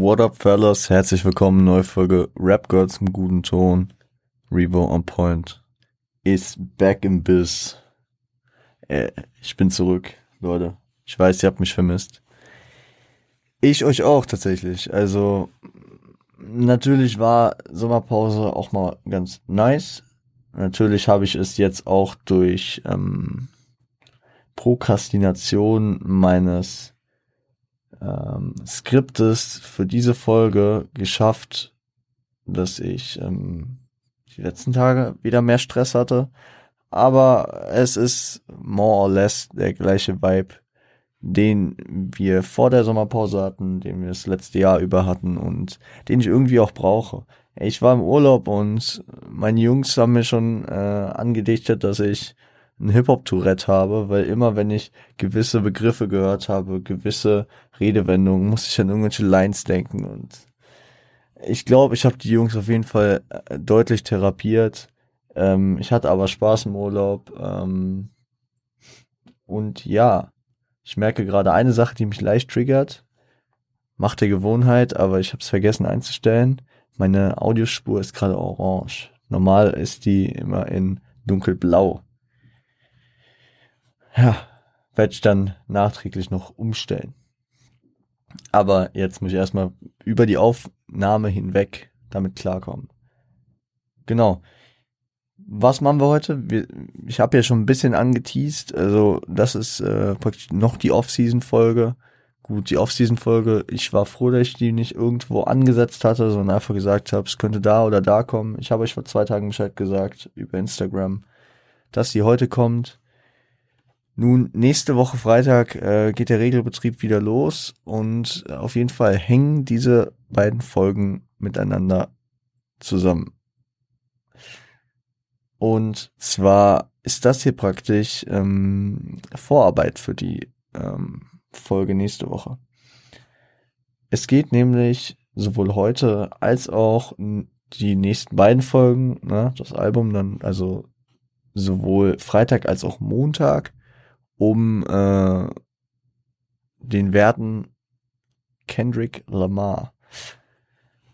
What up, fellas? Herzlich willkommen, neue Folge Rap Girls im guten Ton. Revo on Point is back in Biz. Äh, ich bin zurück, Leute. Ich weiß, ihr habt mich vermisst. Ich euch auch tatsächlich. Also natürlich war Sommerpause auch mal ganz nice. Natürlich habe ich es jetzt auch durch ähm, Prokrastination meines ähm, Skriptes für diese Folge geschafft, dass ich ähm, die letzten Tage wieder mehr Stress hatte. Aber es ist more or less der gleiche Vibe, den wir vor der Sommerpause hatten, den wir das letzte Jahr über hatten und den ich irgendwie auch brauche. Ich war im Urlaub und meine Jungs haben mir schon äh, angedichtet, dass ich ein Hip-Hop-Tourette habe, weil immer wenn ich gewisse Begriffe gehört habe, gewisse Redewendungen, muss ich an irgendwelche Lines denken und ich glaube, ich habe die Jungs auf jeden Fall äh, deutlich therapiert. Ähm, ich hatte aber Spaß im Urlaub ähm, und ja, ich merke gerade eine Sache, die mich leicht triggert. Macht der Gewohnheit, aber ich habe es vergessen einzustellen. Meine Audiospur ist gerade orange. Normal ist die immer in dunkelblau. Ja, werde ich dann nachträglich noch umstellen. Aber jetzt muss ich erstmal über die Aufnahme hinweg damit klarkommen. Genau. Was machen wir heute? Wir, ich habe ja schon ein bisschen angeteased. Also das ist äh, praktisch noch die Off-Season-Folge. Gut, die Off-Season-Folge, ich war froh, dass ich die nicht irgendwo angesetzt hatte, sondern einfach gesagt habe, es könnte da oder da kommen. Ich habe euch vor zwei Tagen Bescheid gesagt über Instagram, dass die heute kommt. Nun, nächste Woche Freitag äh, geht der Regelbetrieb wieder los und auf jeden Fall hängen diese beiden Folgen miteinander zusammen. Und zwar ist das hier praktisch ähm, Vorarbeit für die ähm, Folge nächste Woche. Es geht nämlich sowohl heute als auch die nächsten beiden Folgen, ne, das Album dann, also sowohl Freitag als auch Montag, um äh, den Werten Kendrick Lamar.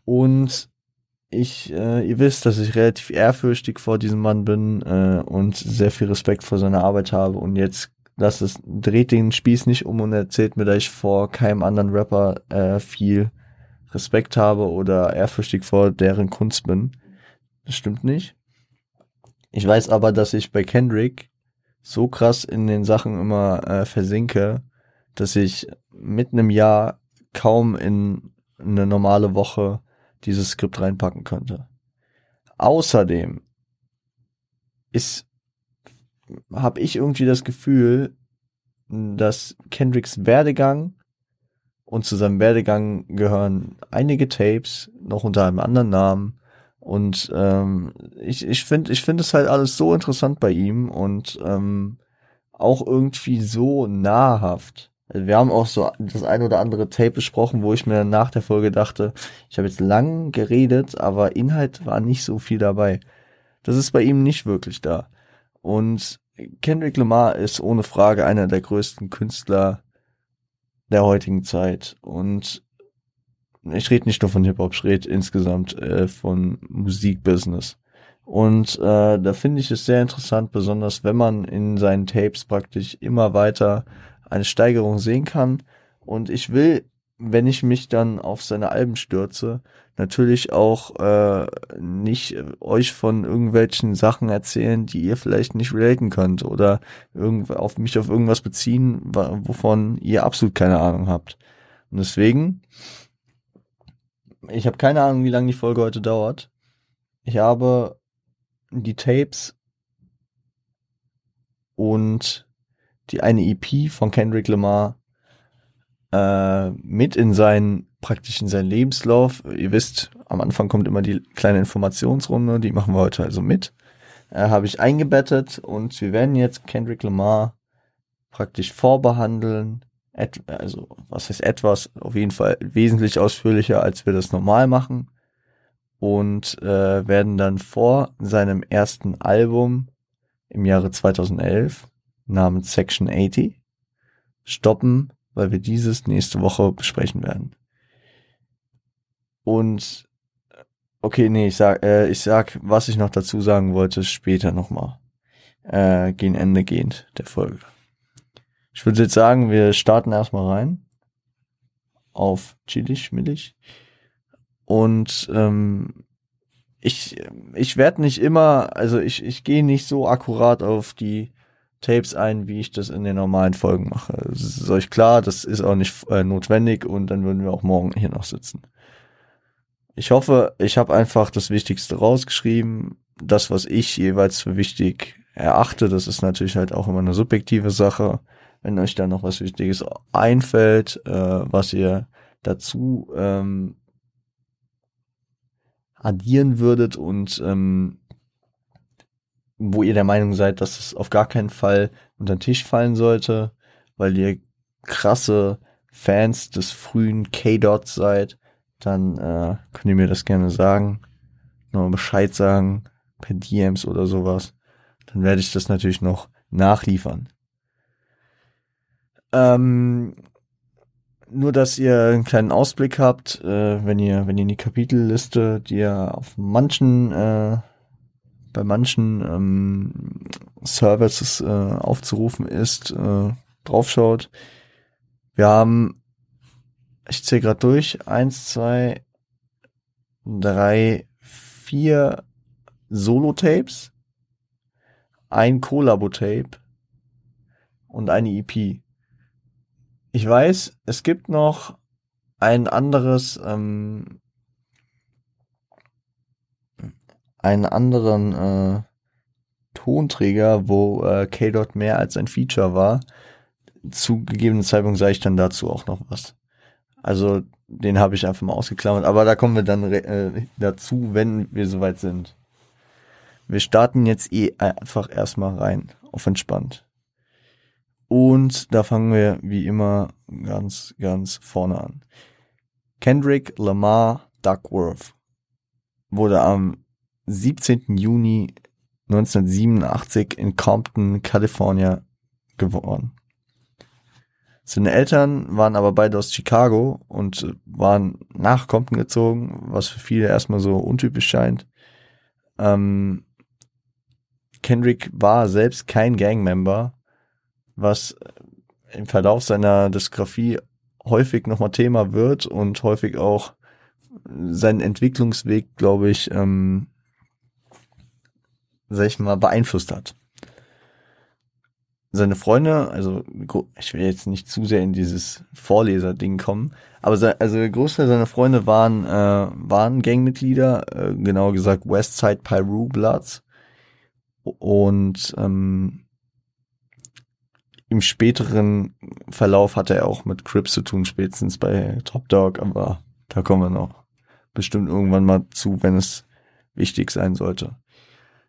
Und ich, äh, ihr wisst, dass ich relativ ehrfürchtig vor diesem Mann bin äh, und sehr viel Respekt vor seiner Arbeit habe. Und jetzt lasst es, dreht den Spieß nicht um und erzählt mir, dass ich vor keinem anderen Rapper äh, viel Respekt habe oder ehrfürchtig vor deren Kunst bin. Das stimmt nicht. Ich weiß aber, dass ich bei Kendrick so krass in den Sachen immer äh, versinke, dass ich mitten im Jahr kaum in eine normale Woche dieses Skript reinpacken könnte. Außerdem ist habe ich irgendwie das Gefühl, dass Kendricks Werdegang und zu seinem Werdegang gehören einige Tapes, noch unter einem anderen Namen. Und ähm, ich, ich finde ich finde es halt alles so interessant bei ihm und ähm, auch irgendwie so nahrhaft. Also wir haben auch so das ein oder andere Tape besprochen, wo ich mir nach der Folge dachte, ich habe jetzt lang geredet, aber Inhalt war nicht so viel dabei. Das ist bei ihm nicht wirklich da. Und Kendrick Lamar ist ohne Frage einer der größten Künstler der heutigen Zeit. Und ich rede nicht nur von Hip-Hop, ich rede insgesamt äh, von Musikbusiness. Und äh, da finde ich es sehr interessant, besonders wenn man in seinen Tapes praktisch immer weiter eine Steigerung sehen kann. Und ich will, wenn ich mich dann auf seine Alben stürze, natürlich auch äh, nicht euch von irgendwelchen Sachen erzählen, die ihr vielleicht nicht relaten könnt oder auf mich auf irgendwas beziehen, wovon ihr absolut keine Ahnung habt. Und deswegen, ich habe keine Ahnung, wie lange die Folge heute dauert. Ich habe die Tapes und die eine EP von Kendrick Lamar äh, mit in seinen praktisch in seinen Lebenslauf. Ihr wisst, am Anfang kommt immer die kleine Informationsrunde, die machen wir heute also mit. Äh, Habe ich eingebettet und wir werden jetzt Kendrick Lamar praktisch vorbehandeln. Et also, was heißt etwas? Auf jeden Fall wesentlich ausführlicher, als wir das normal machen. Und äh, werden dann vor seinem ersten Album im Jahre 2011 namens Section 80 stoppen, weil wir dieses nächste Woche besprechen werden. Und okay, nee, ich sag, äh, ich sag, was ich noch dazu sagen wollte, später nochmal. Äh, gegen Ende gehend der Folge. Ich würde jetzt sagen, wir starten erstmal rein. Auf chillig, millig. Und ähm, ich, ich werde nicht immer, also ich, ich gehe nicht so akkurat auf die Tapes ein, wie ich das in den normalen Folgen mache. Das ist euch klar, das ist auch nicht äh, notwendig und dann würden wir auch morgen hier noch sitzen. Ich hoffe, ich habe einfach das Wichtigste rausgeschrieben. Das, was ich jeweils für wichtig erachte, das ist natürlich halt auch immer eine subjektive Sache. Wenn euch da noch was Wichtiges einfällt, äh, was ihr dazu ähm, addieren würdet und ähm, wo ihr der Meinung seid, dass es auf gar keinen Fall unter den Tisch fallen sollte, weil ihr krasse Fans des frühen K-Dots seid, dann äh, könnt ihr mir das gerne sagen. Nochmal Bescheid sagen, per DMs oder sowas. Dann werde ich das natürlich noch nachliefern. Ähm, nur, dass ihr einen kleinen Ausblick habt, äh, wenn ihr, wenn ihr in die Kapitelliste, die ja auf manchen, äh, bei manchen ähm, Services äh, aufzurufen ist, äh, draufschaut. Wir haben ich zähle gerade durch, eins, zwei, drei, vier Solo-Tapes, ein Collabo-Tape und eine EP. Ich weiß, es gibt noch ein anderes, ähm, einen anderen äh, Tonträger, wo äh, K-Dot mehr als ein Feature war. Zu gegebenen Zeitpunkt sage ich dann dazu auch noch was. Also den habe ich einfach mal ausgeklammert. Aber da kommen wir dann äh, dazu, wenn wir soweit sind. Wir starten jetzt eh einfach erstmal rein, auf entspannt. Und da fangen wir wie immer ganz, ganz vorne an. Kendrick Lamar Duckworth wurde am 17. Juni 1987 in Compton, California geboren. Seine Eltern waren aber beide aus Chicago und waren nach Compton gezogen, was für viele erstmal so untypisch scheint. Ähm, Kendrick war selbst kein Gangmember, was im Verlauf seiner Diskografie häufig nochmal Thema wird und häufig auch seinen Entwicklungsweg, glaube ich, ähm, sag ich mal, beeinflusst hat seine Freunde, also ich will jetzt nicht zu sehr in dieses Vorleser-Ding kommen, aber se, also der Großteil seiner Freunde waren, äh, waren Gangmitglieder, äh, genauer gesagt Westside Pyru Bloods. Und ähm, im späteren Verlauf hatte er auch mit Crips zu tun, spätestens bei Top Dog, aber da kommen wir noch bestimmt irgendwann mal zu, wenn es wichtig sein sollte.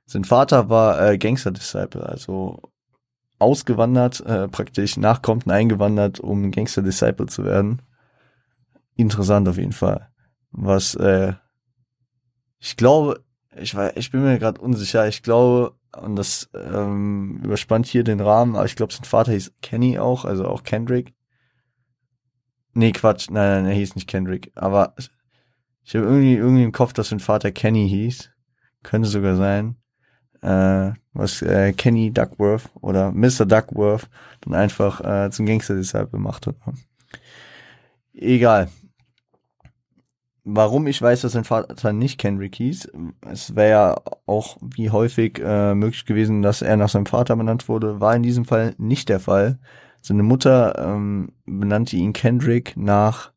Sein Vater war äh, Gangster-Disciple, also ausgewandert, äh, praktisch nach Compton eingewandert, um Gangster Disciple zu werden. Interessant auf jeden Fall. Was äh, ich glaube, ich war, ich bin mir gerade unsicher. Ich glaube, und das ähm, überspannt hier den Rahmen, aber ich glaube, sein Vater hieß Kenny auch, also auch Kendrick. Nee, Quatsch, nein, nein, er hieß nicht Kendrick. Aber ich habe irgendwie, irgendwie im Kopf, dass sein Vater Kenny hieß. Könnte sogar sein äh, was äh, Kenny Duckworth oder Mr. Duckworth dann einfach äh, zum Gangster deshalb gemacht hat. Egal. Warum ich weiß, dass sein Vater nicht Kendrick hieß, es wäre ja auch wie häufig äh, möglich gewesen, dass er nach seinem Vater benannt wurde, war in diesem Fall nicht der Fall. Seine Mutter ähm, benannte ihn Kendrick nach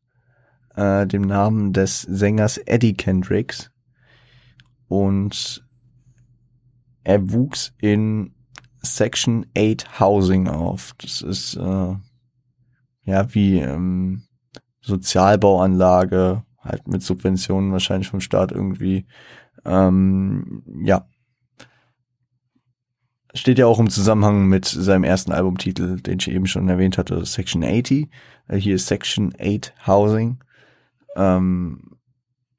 äh, dem Namen des Sängers Eddie Kendricks. Und er wuchs in Section 8 Housing auf. Das ist äh, ja wie ähm, Sozialbauanlage, halt mit Subventionen wahrscheinlich vom Staat irgendwie. Ähm, ja. Steht ja auch im Zusammenhang mit seinem ersten Albumtitel, den ich eben schon erwähnt hatte, Section 80. Äh, hier ist Section 8 Housing. Ähm,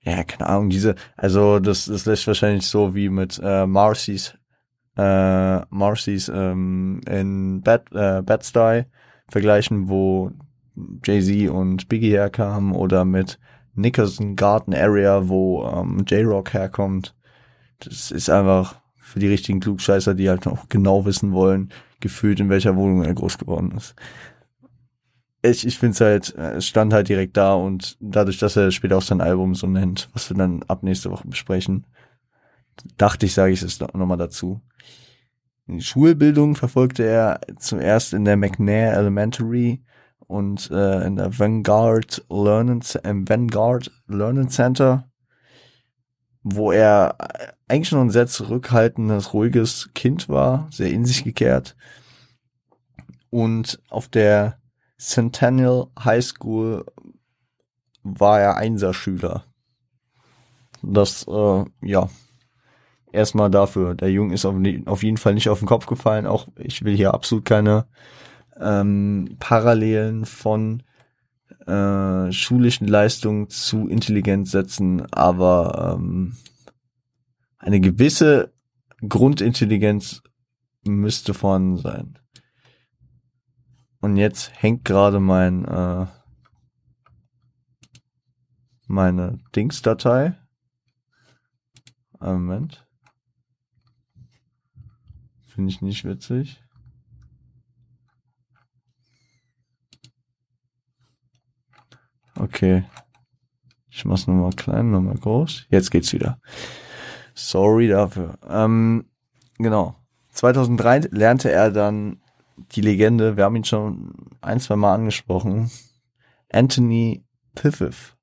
ja, keine Ahnung, diese, also das, das lässt wahrscheinlich so wie mit äh, Marcy's, äh, Marcy's ähm, in Bad, äh, Bad Style vergleichen, wo Jay-Z und Biggie herkamen oder mit Nickerson Garden Area, wo ähm, J-Rock herkommt. Das ist einfach für die richtigen Klugscheißer, die halt auch genau wissen wollen, gefühlt in welcher Wohnung er groß geworden ist. Ich, ich finde es halt, es stand halt direkt da und dadurch, dass er später auch sein Album so nennt, was wir dann ab nächste Woche besprechen, dachte ich, sage ich es nochmal dazu. Die Schulbildung verfolgte er zuerst in der McNair Elementary und äh, in der Vanguard Learning, im Vanguard Learning Center, wo er eigentlich schon ein sehr zurückhaltendes, ruhiges Kind war, sehr in sich gekehrt. Und auf der Centennial High School war er Einserschüler. Das, äh, ja, erstmal dafür. Der Junge ist auf, auf, jeden Fall nicht auf den Kopf gefallen. Auch ich will hier absolut keine ähm, Parallelen von äh, schulischen Leistungen zu Intelligenz setzen, aber ähm, eine gewisse Grundintelligenz müsste vorhanden sein. Und jetzt hängt gerade mein äh, meine Dings-Datei. Moment. Finde ich nicht witzig. Okay. Ich mach's nochmal klein, nochmal groß. Jetzt geht's wieder. Sorry dafür. Ähm, genau. 2003 lernte er dann die Legende, wir haben ihn schon ein, zwei Mal angesprochen, Anthony Piffif.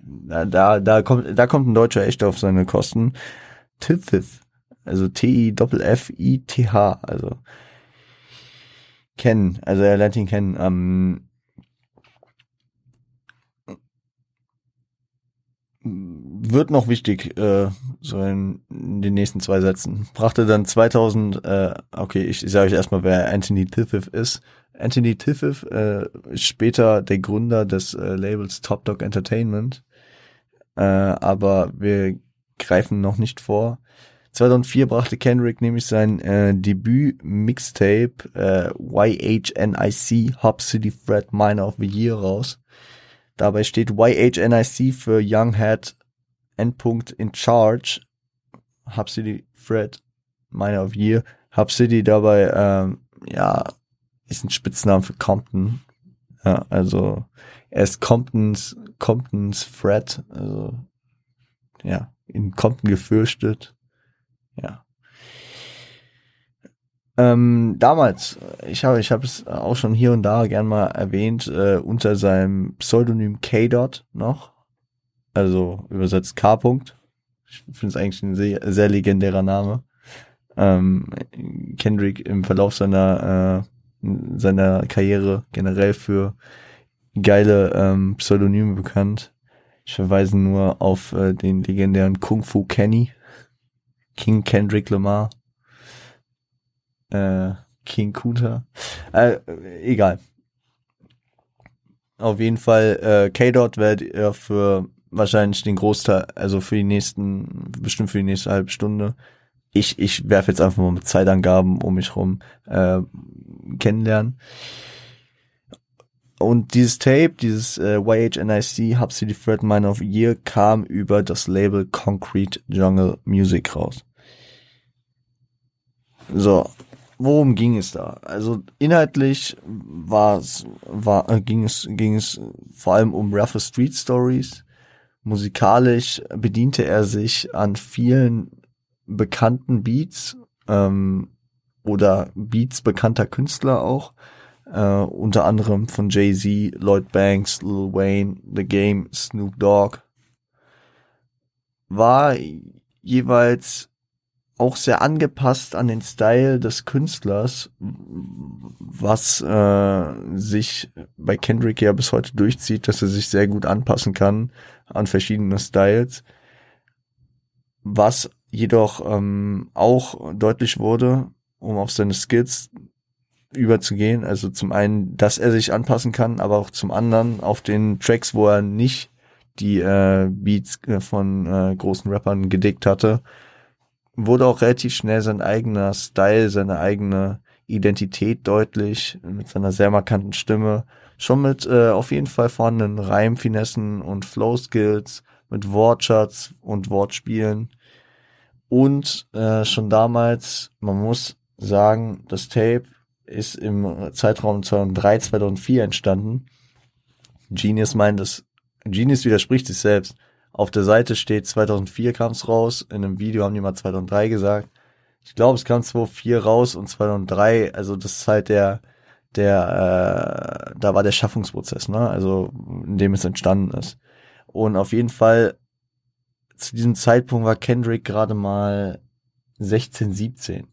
da, da, da kommt, da kommt ein Deutscher echt auf seine Kosten. Tiffith. Also T-I-F-F-I-T-H. Also kennen. Also er lernt ihn kennen. Ähm, wird noch wichtig, äh, so in, den nächsten zwei Sätzen. Brachte dann 2000, äh, okay, ich, ich sage euch erstmal, wer Anthony Tiffith ist. Anthony Tiffith äh, ist später der Gründer des äh, Labels Top Dog Entertainment, äh, aber wir greifen noch nicht vor. 2004 brachte Kendrick nämlich sein äh, Debüt-Mixtape äh, YHNIC Hop City Fred Minor of the Year raus. Dabei steht YHNIC für Young Head Endpunkt in Charge. Hub City Fred Minor of Year. Hub City dabei, ähm, ja, ist ein Spitzname für Compton. Ja, also er ist Comptons, Comptons Fred, also ja, in Compton gefürchtet. Ja. Ähm, damals, ich habe ich habe es auch schon hier und da gern mal erwähnt, äh, unter seinem Pseudonym K-Dot noch, also übersetzt K. -Punkt. Ich finde es eigentlich ein sehr, sehr legendärer Name. Ähm, Kendrick im Verlauf seiner äh, seiner Karriere generell für geile ähm, Pseudonyme bekannt. Ich verweise nur auf äh, den legendären Kung Fu Kenny King Kendrick Lamar, äh, King Kuta, äh, egal. Auf jeden Fall, äh, K-Dot werdet ihr für wahrscheinlich den Großteil, also für die nächsten, bestimmt für die nächste halbe Stunde. Ich, ich werfe jetzt einfach mal mit Zeitangaben um mich rum äh, kennenlernen. Und dieses Tape, dieses äh, YHNIC Hub City Thread Mine of Year kam über das Label Concrete Jungle Music raus. So, worum ging es da? Also inhaltlich war es, war, ging es, ging es vor allem um roughe Street Stories. Musikalisch bediente er sich an vielen bekannten Beats ähm, oder Beats bekannter Künstler auch äh, unter anderem von Jay-Z, Lloyd Banks, Lil Wayne, The Game, Snoop Dogg, war jeweils auch sehr angepasst an den Style des Künstlers, was äh, sich bei Kendrick ja bis heute durchzieht, dass er sich sehr gut anpassen kann an verschiedene Styles, was jedoch ähm, auch deutlich wurde, um auf seine Skills überzugehen. Also zum einen, dass er sich anpassen kann, aber auch zum anderen auf den Tracks, wo er nicht die äh, Beats äh, von äh, großen Rappern gedickt hatte, wurde auch relativ schnell sein eigener Style, seine eigene Identität deutlich mit seiner sehr markanten Stimme, schon mit äh, auf jeden Fall vorhandenen Reimfinessen und Flow-Skills, mit Wortschatz und Wortspielen. Und äh, schon damals, man muss sagen, das Tape ist im Zeitraum 2003, 2004 entstanden. Genius meint es, Genius widerspricht sich selbst. Auf der Seite steht 2004 kam es raus, in einem Video haben die mal 2003 gesagt. Ich glaube, es kam 2004 raus und 2003, also das ist halt der, der, äh, da war der Schaffungsprozess, ne? Also in dem es entstanden ist. Und auf jeden Fall zu diesem Zeitpunkt war Kendrick gerade mal 16, 17.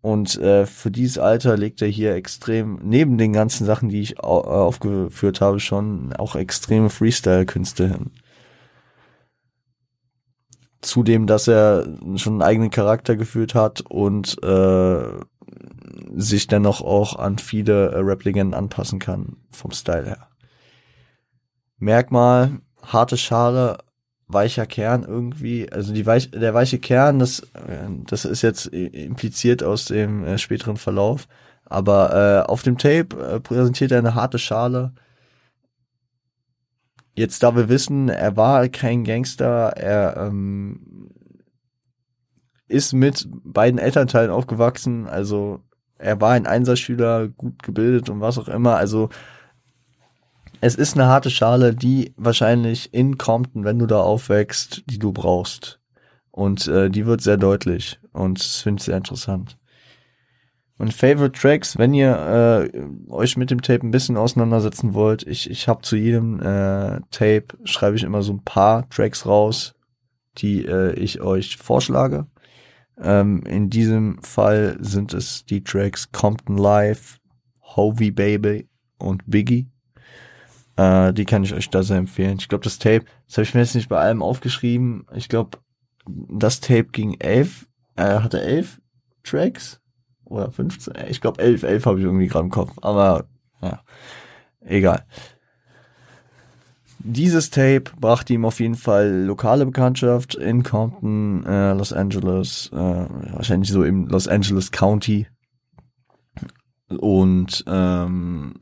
Und äh, für dieses Alter legt er hier extrem, neben den ganzen Sachen, die ich aufgeführt habe, schon auch extreme Freestyle-Künste hin. Zudem, dass er schon einen eigenen Charakter geführt hat und äh, sich dennoch auch an viele äh, Rap-Legenden anpassen kann, vom Style her. Merkmal, harte Schale, weicher Kern irgendwie, also die weich, der weiche Kern, das, äh, das ist jetzt impliziert aus dem äh, späteren Verlauf, aber äh, auf dem Tape äh, präsentiert er eine harte Schale. Jetzt, da wir wissen, er war kein Gangster, er ähm, ist mit beiden Elternteilen aufgewachsen, also er war ein Einserschüler, gut gebildet und was auch immer, also es ist eine harte Schale, die wahrscheinlich in Compton, wenn du da aufwächst, die du brauchst. Und äh, die wird sehr deutlich und das finde ich sehr interessant. Und Favorite Tracks, wenn ihr äh, euch mit dem Tape ein bisschen auseinandersetzen wollt, ich, ich habe zu jedem äh, Tape, schreibe ich immer so ein paar Tracks raus, die äh, ich euch vorschlage. Ähm, in diesem Fall sind es die Tracks Compton Live, Hovey Baby und Biggie. Äh, die kann ich euch da sehr empfehlen. Ich glaube, das Tape, das habe ich mir jetzt nicht bei allem aufgeschrieben. Ich glaube, das Tape ging elf, äh, hatte elf Tracks oder 15. Ich glaube, elf, elf habe ich irgendwie gerade im Kopf. Aber ja, egal. Dieses Tape brachte ihm auf jeden Fall lokale Bekanntschaft in Compton, äh, Los Angeles, äh, wahrscheinlich so im Los Angeles County. Und ähm,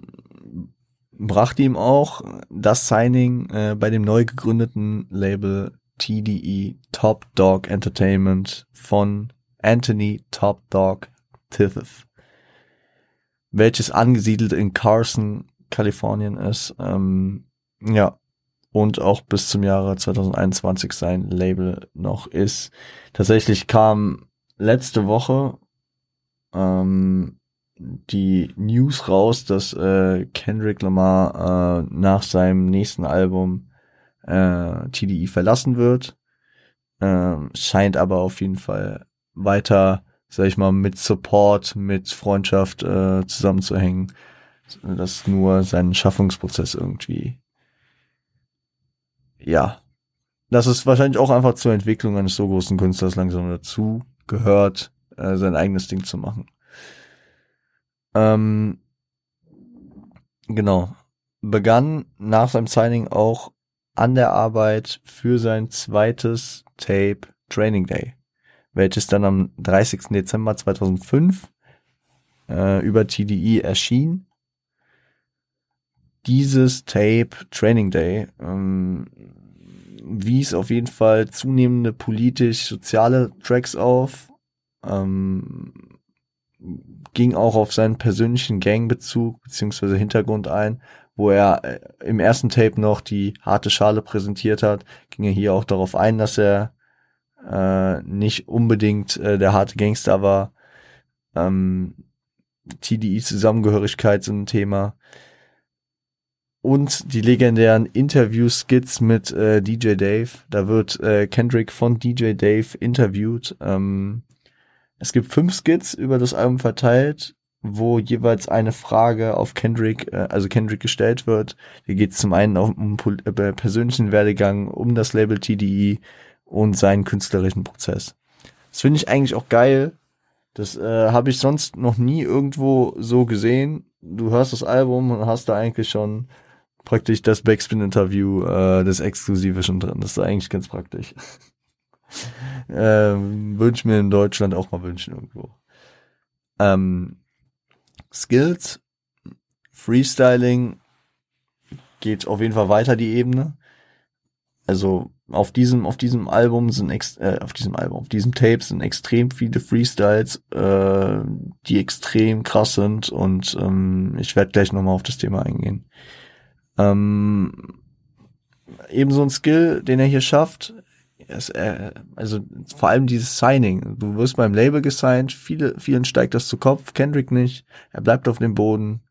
brachte ihm auch das Signing äh, bei dem neu gegründeten Label TDE Top Dog Entertainment von Anthony Top Dog Tiffith, welches angesiedelt in Carson, Kalifornien ist. Ähm, ja, und auch bis zum Jahre 2021 sein Label noch ist. Tatsächlich kam letzte Woche ähm, die News raus, dass äh, Kendrick Lamar äh, nach seinem nächsten Album äh, TDI verlassen wird. Äh, scheint aber auf jeden Fall weiter, sag ich mal, mit Support, mit Freundschaft äh, zusammenzuhängen, dass nur sein Schaffungsprozess irgendwie, ja, dass es wahrscheinlich auch einfach zur Entwicklung eines so großen Künstlers langsam dazu gehört, äh, sein eigenes Ding zu machen. Ähm, genau. Begann nach seinem Signing auch an der Arbeit für sein zweites Tape Training Day, welches dann am 30. Dezember 2005 äh, über TDE erschien. Dieses Tape Training Day ähm, wies auf jeden Fall zunehmende politisch-soziale Tracks auf. Ähm, ging auch auf seinen persönlichen Gangbezug beziehungsweise Hintergrund ein, wo er äh, im ersten Tape noch die harte Schale präsentiert hat, ging er hier auch darauf ein, dass er äh, nicht unbedingt äh, der harte Gangster war. Ähm, TDI-Zusammengehörigkeit sind ein Thema. Und die legendären Interview-Skits mit äh, DJ Dave. Da wird äh, Kendrick von DJ Dave interviewt. Ähm, es gibt fünf Skits über das Album verteilt, wo jeweils eine Frage auf Kendrick, äh, also Kendrick gestellt wird. Hier geht es zum einen auch um äh, persönlichen Werdegang, um das Label TDE und seinen künstlerischen Prozess. Das finde ich eigentlich auch geil. Das äh, habe ich sonst noch nie irgendwo so gesehen. Du hörst das Album und hast da eigentlich schon praktisch das Backspin-Interview, äh, das Exklusive schon drin. Das ist eigentlich ganz praktisch. ähm, Wünsche mir in Deutschland auch mal wünschen irgendwo. Ähm, Skills Freestyling geht auf jeden Fall weiter die Ebene. Also auf diesem auf diesem Album sind ex äh, auf diesem Album auf diesem Tape sind extrem viele Freestyles, äh, die extrem krass sind und ähm, ich werde gleich nochmal auf das Thema eingehen. Ähm, ebenso ein Skill, den er hier schafft, ist, äh, also vor allem dieses Signing. Du wirst beim Label gesigned, viele, vielen steigt das zu Kopf, Kendrick nicht, er bleibt auf dem Boden.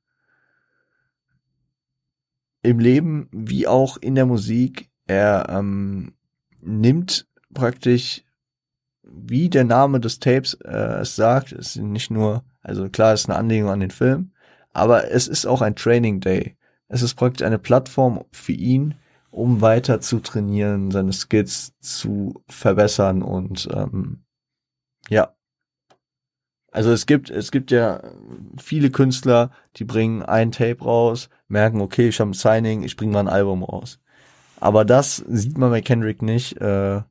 Im Leben wie auch in der Musik er ähm, nimmt praktisch, wie der Name des Tapes äh, es sagt, es ist nicht nur, also klar, ist eine Anlehnung an den Film, aber es ist auch ein Training Day. Es ist praktisch eine Plattform für ihn, um weiter zu trainieren, seine Skills zu verbessern und ähm, ja. Also es gibt, es gibt ja viele Künstler, die bringen ein Tape raus, merken, okay, ich habe ein Signing, ich bringe mal ein Album raus. Aber das sieht man bei Kendrick nicht. Äh,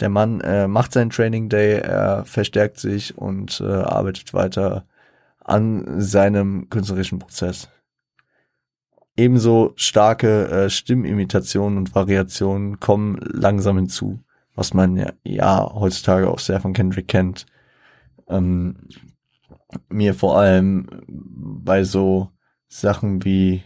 der Mann äh, macht seinen Training Day, er verstärkt sich und äh, arbeitet weiter an seinem künstlerischen Prozess. Ebenso starke äh, Stimmimitationen und Variationen kommen langsam hinzu, was man ja, ja heutzutage auch sehr von Kendrick kennt. Ähm, mir vor allem bei so Sachen wie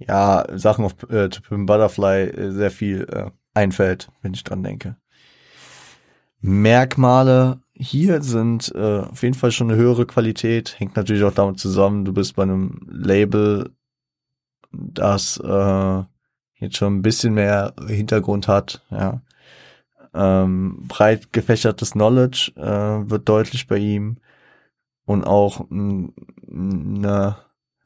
ja, Sachen auf äh, To Butterfly äh, sehr viel äh, einfällt, wenn ich dran denke. Merkmale hier sind äh, auf jeden Fall schon eine höhere Qualität, hängt natürlich auch damit zusammen, du bist bei einem Label, das äh, jetzt schon ein bisschen mehr Hintergrund hat, ja. Ähm, breit gefächertes Knowledge äh, wird deutlich bei ihm und auch eine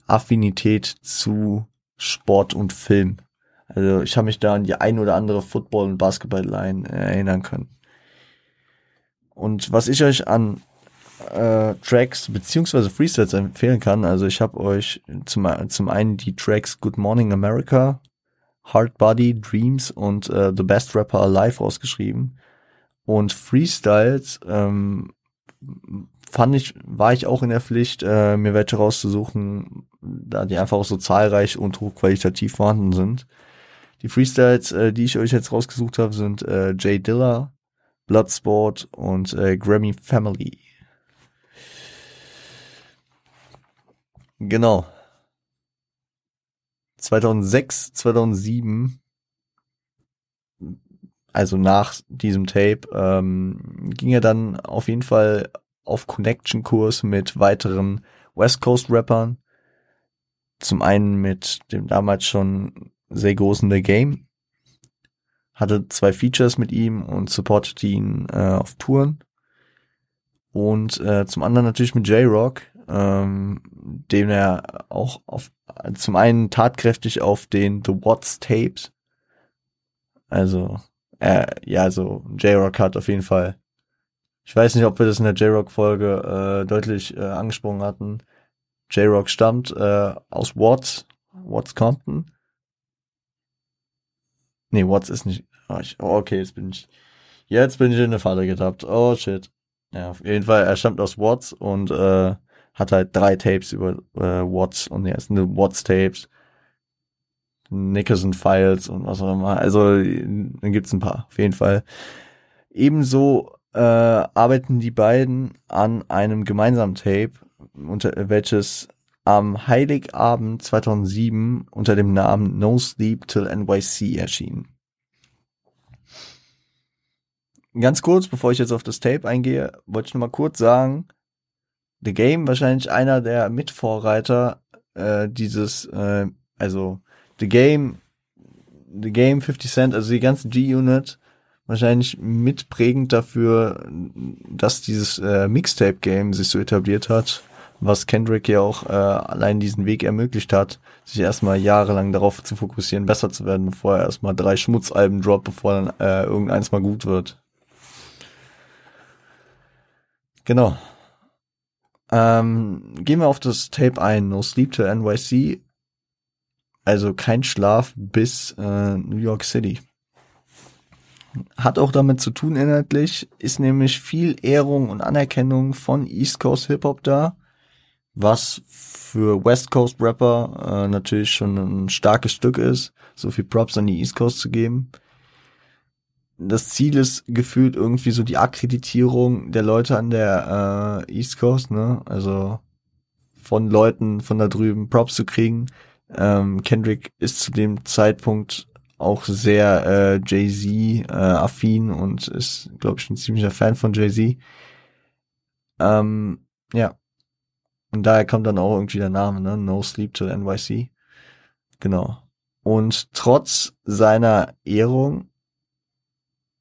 Affinität zu Sport und Film. Also ich habe mich da an die ein oder andere Football- und Basketball-Line äh, erinnern können. Und was ich euch an äh, Tracks beziehungsweise Freestyles empfehlen kann, also ich habe euch zum, zum einen die Tracks Good Morning America, Hard Body, Dreams und äh, The Best Rapper Alive rausgeschrieben. Und Freestyles ähm, fand ich, war ich auch in der Pflicht, äh, mir welche rauszusuchen, da die einfach auch so zahlreich und hochqualitativ vorhanden sind. Die Freestyles, äh, die ich euch jetzt rausgesucht habe, sind äh, Jay Diller, Bloodsport und äh, Grammy Family. Genau. 2006, 2007, also nach diesem Tape, ähm, ging er dann auf jeden Fall auf Connection-Kurs mit weiteren West Coast-Rappern. Zum einen mit dem damals schon sehr großen The Game. Hatte zwei Features mit ihm und supportete ihn äh, auf Touren. Und äh, zum anderen natürlich mit J-Rock, ähm, dem er auch auf, zum einen tatkräftig auf den The Watts Tapes, also äh, ja, also J-Rock hat auf jeden Fall ich weiß nicht, ob wir das in der J-Rock-Folge äh, deutlich äh, angesprochen hatten. J-Rock stammt äh, aus Watts, Watts Compton. Nee, Watts ist nicht. Oh, ich, oh, okay, jetzt bin ich. Jetzt bin ich in eine Falle getappt. Oh shit. Ja, auf jeden Fall, er stammt aus Watts und äh, hat halt drei Tapes über äh, Watts und er ist eine Watts-Tapes. Nickerson Files und was auch immer. Also dann gibt's ein paar, auf jeden Fall. Ebenso äh, arbeiten die beiden an einem gemeinsamen Tape, unter welches am Heiligabend 2007 unter dem Namen No Sleep Till NYC erschien. Ganz kurz, bevor ich jetzt auf das Tape eingehe, wollte ich noch mal kurz sagen, The Game wahrscheinlich einer der Mitvorreiter äh, dieses, äh, also The Game, The Game 50 Cent, also die ganze G-Unit wahrscheinlich mitprägend dafür, dass dieses äh, Mixtape-Game sich so etabliert hat, was Kendrick ja auch äh, allein diesen Weg ermöglicht hat, sich erstmal jahrelang darauf zu fokussieren, besser zu werden, bevor er erstmal drei Schmutzalben droppt, bevor dann äh, irgendeins mal gut wird. Genau. Ähm, gehen wir auf das Tape ein, No Sleep to NYC. Also kein Schlaf bis äh, New York City. Hat auch damit zu tun inhaltlich, ist nämlich viel Ehrung und Anerkennung von East Coast Hip Hop da, was für West Coast Rapper äh, natürlich schon ein starkes Stück ist, so viel Props an die East Coast zu geben. Das Ziel ist gefühlt irgendwie so die Akkreditierung der Leute an der äh, East Coast, ne? Also von Leuten von da drüben Props zu kriegen. Ähm, Kendrick ist zu dem Zeitpunkt auch sehr äh, Jay-Z äh, und ist, glaube ich, ein ziemlicher Fan von Jay-Z. Ähm, ja. Und daher kommt dann auch irgendwie der Name, ne? No Sleep to NYC. Genau. Und trotz seiner Ehrung,